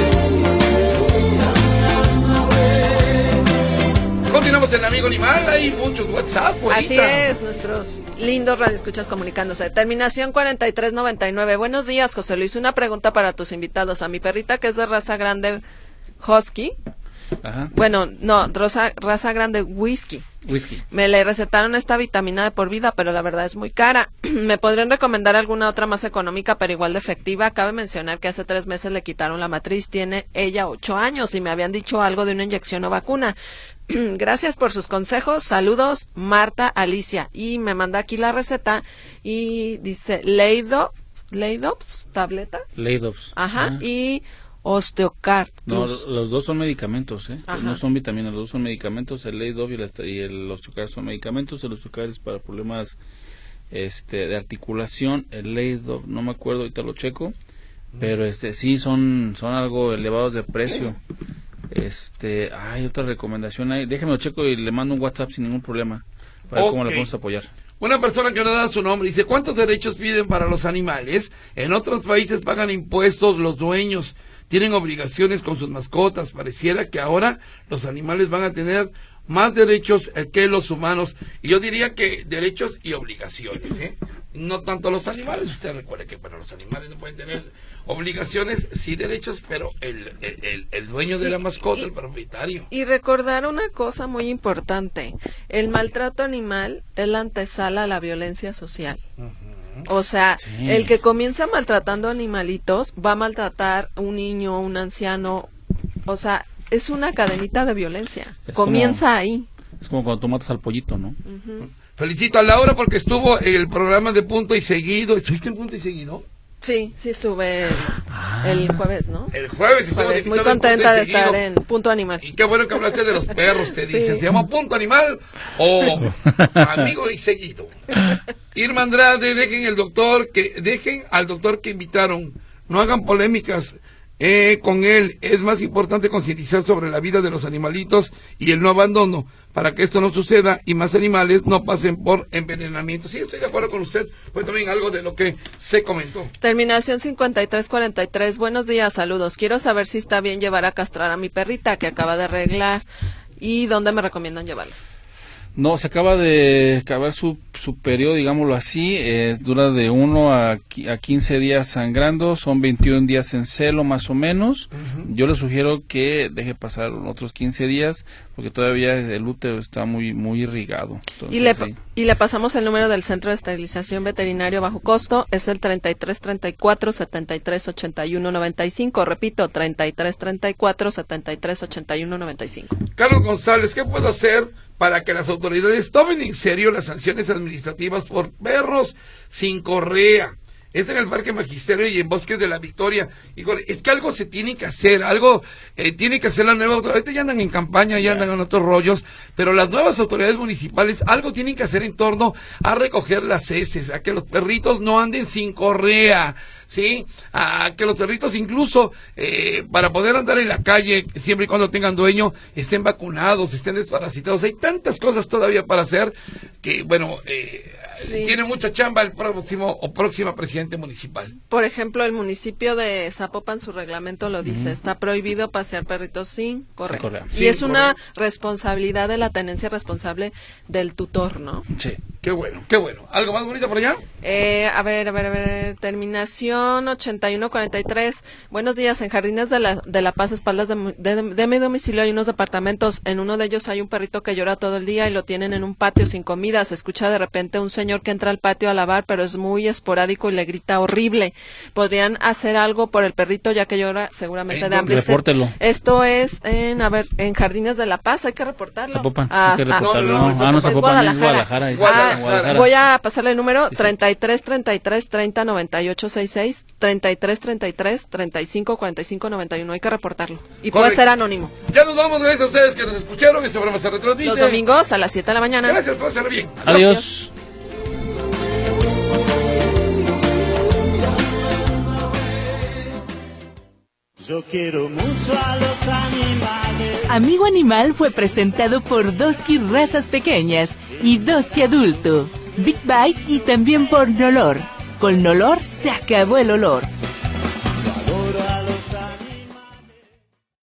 [SPEAKER 2] Continuamos en Amigo Animal. Hay muchos WhatsApp, güerita.
[SPEAKER 3] Así es, nuestros lindos radioescuchas comunicándose. Terminación 4399. Buenos días, José Luis. Una pregunta para tus invitados. A mi perrita, que es de raza grande husky.
[SPEAKER 4] Ajá.
[SPEAKER 3] Bueno, no, raza, raza grande whisky.
[SPEAKER 4] Whisky.
[SPEAKER 3] Me le recetaron esta vitamina de por vida, pero la verdad es muy cara. ¿Me podrían recomendar alguna otra más económica, pero igual de efectiva? Cabe mencionar que hace tres meses le quitaron la matriz. Tiene ella ocho años y me habían dicho algo de una inyección o vacuna. Gracias por sus consejos. Saludos, Marta Alicia. Y me manda aquí la receta y dice Leido, Leidops, tableta.
[SPEAKER 4] Leidops.
[SPEAKER 3] Ajá.
[SPEAKER 4] Ajá.
[SPEAKER 3] Y Osteocard.
[SPEAKER 4] No, los dos son medicamentos, ¿eh?
[SPEAKER 3] Ajá.
[SPEAKER 4] No son vitaminas, los dos son medicamentos. El Leidov y y el Osteocard son medicamentos. El Osteocard es para problemas este, de articulación. El Leidov, no me acuerdo, ahorita lo checo. Pero este sí son, son algo elevados de precio. Este, hay otra recomendación ahí. Déjeme lo checo y le mando un WhatsApp sin ningún problema. Para ver cómo le podemos apoyar.
[SPEAKER 2] Una persona que no da su nombre dice, ¿cuántos derechos piden para los animales? En otros países pagan impuestos los dueños, tienen obligaciones con sus mascotas. Pareciera que ahora los animales van a tener más derechos eh, que los humanos. Y yo diría que derechos y obligaciones, ¿eh? No tanto los animales. Usted recuerde que para los animales no pueden tener obligaciones, sí derechos, pero el, el, el- el dueño de la mascota, el propietario.
[SPEAKER 3] Y recordar una cosa muy importante, el maltrato animal es la antesala a la violencia social. O sea,
[SPEAKER 4] Sí.
[SPEAKER 3] el que comienza maltratando animalitos va a maltratar un niño, un anciano. O sea, es una cadenita de violencia.
[SPEAKER 4] Es
[SPEAKER 3] comienza ahí.
[SPEAKER 4] Es como cuando tú matas al pollito, ¿no?
[SPEAKER 2] Felicito a Laura porque estuvo en el programa de Punto y Seguido. ¿Estuviste en Punto y Seguido?
[SPEAKER 3] Sí, sí estuve el,
[SPEAKER 4] Ah.
[SPEAKER 3] el jueves, ¿no?
[SPEAKER 2] El jueves
[SPEAKER 3] Jueves, muy contenta de estar en Punto Animal.
[SPEAKER 2] Y qué bueno que hablaste de los perros, te
[SPEAKER 3] Sí.
[SPEAKER 2] dicen. ¿Se llama Punto Animal o Amigo y Seguido? Irma Andrade, dejen el doctor, que dejen al doctor que invitaron. No hagan polémicas eh, con él. Es más importante concientizar sobre la vida de los animalitos y el no abandono para que esto no suceda y más animales no pasen por envenenamiento. Sí, estoy de acuerdo con usted. Fue también algo de lo que se comentó.
[SPEAKER 3] Terminación 5343. Buenos días, saludos. Quiero saber si está bien llevar a castrar a mi perrita que acaba de arreglar y dónde me recomiendan llevarla.
[SPEAKER 4] No, se acaba de acabar su, su periodo, digámoslo así, eh, dura de 1 a, a 15 días sangrando, son 21 días en celo más o menos. Yo le sugiero que deje pasar otros 15 días porque todavía el útero está muy muy irrigado.
[SPEAKER 3] Y le,
[SPEAKER 4] sí.
[SPEAKER 3] y le pasamos el número del Centro de Esterilización Veterinario bajo costo, es el 33 34 73 81 95. Repito, 33 34 73 81 95.
[SPEAKER 2] Carlos González, ¿qué puedo hacer para que las autoridades tomen en serio las sanciones administrativas por perros sin correa? Es en el Parque Magisterio y en Bosques de la Victoria. Híjole, es que algo se tiene que hacer, algo eh, tiene que hacer la nueva autoridad. Ahorita ya andan en campaña, ya andan en otros rollos, pero las nuevas autoridades municipales algo tienen que hacer en torno a recoger las heces, a que los perritos no anden sin correa, ¿sí? A que los perritos incluso eh, para poder andar en la calle, siempre y cuando tengan dueño, estén vacunados, estén desparasitados. Hay tantas cosas todavía para hacer que, bueno, eh,
[SPEAKER 3] Sí.
[SPEAKER 2] tiene mucha chamba el próximo o próxima presidente municipal.
[SPEAKER 3] Por ejemplo, el municipio de Zapopan, su reglamento lo dice, está prohibido pasear perritos sin correa.
[SPEAKER 4] correa.
[SPEAKER 3] Y
[SPEAKER 2] Sin
[SPEAKER 3] es una responsabilidad de la tenencia responsable del tutor, ¿no?
[SPEAKER 4] Sí.
[SPEAKER 2] Qué bueno, qué bueno. ¿Algo más bonito por allá?
[SPEAKER 3] Eh, a ver, a ver, a ver. Terminación 8143. Buenos días. En Jardines de la, de la Paz, espaldas de, de, de mi domicilio, hay unos departamentos. En uno de ellos hay un perrito que llora todo el día y lo tienen en un patio sin comida. Se escucha de repente un señor que entra al patio a lavar, pero es muy esporádico y le grita horrible. Podrían hacer algo por el perrito ya que llora seguramente de hambre.
[SPEAKER 4] Repórtelo.
[SPEAKER 3] Esto es en, a ver, en Jardines de la Paz. Hay que reportarlo.
[SPEAKER 4] Zapopan.
[SPEAKER 3] Ah,
[SPEAKER 4] hay que
[SPEAKER 3] ah,
[SPEAKER 4] reportarlo.
[SPEAKER 2] no, no,
[SPEAKER 4] No, ah, no,
[SPEAKER 2] es
[SPEAKER 4] Zapopan es
[SPEAKER 3] Guadalajara.
[SPEAKER 4] Guadalajara. es
[SPEAKER 3] Ah,
[SPEAKER 2] Guadalajara.
[SPEAKER 3] voy a pasarle el número
[SPEAKER 4] Sí, sí.
[SPEAKER 3] 33 33 30 98 66 33 33 35 45 91. Hay que reportarlo. Y puede
[SPEAKER 2] Correcto.
[SPEAKER 3] ser anónimo.
[SPEAKER 2] Ya nos vamos, gracias a ustedes que nos escucharon. Este programa se retransmite.
[SPEAKER 3] Los domingos a las 7 de la mañana.
[SPEAKER 2] Gracias, pásenla bien.
[SPEAKER 4] Adiós.
[SPEAKER 8] Yo quiero mucho a los animales.
[SPEAKER 1] Amigo Animal fue presentado por Doski Razas Pequeñas y Doski Adulto, Big Bite y también por Nolor. Con Nolor se acabó el olor.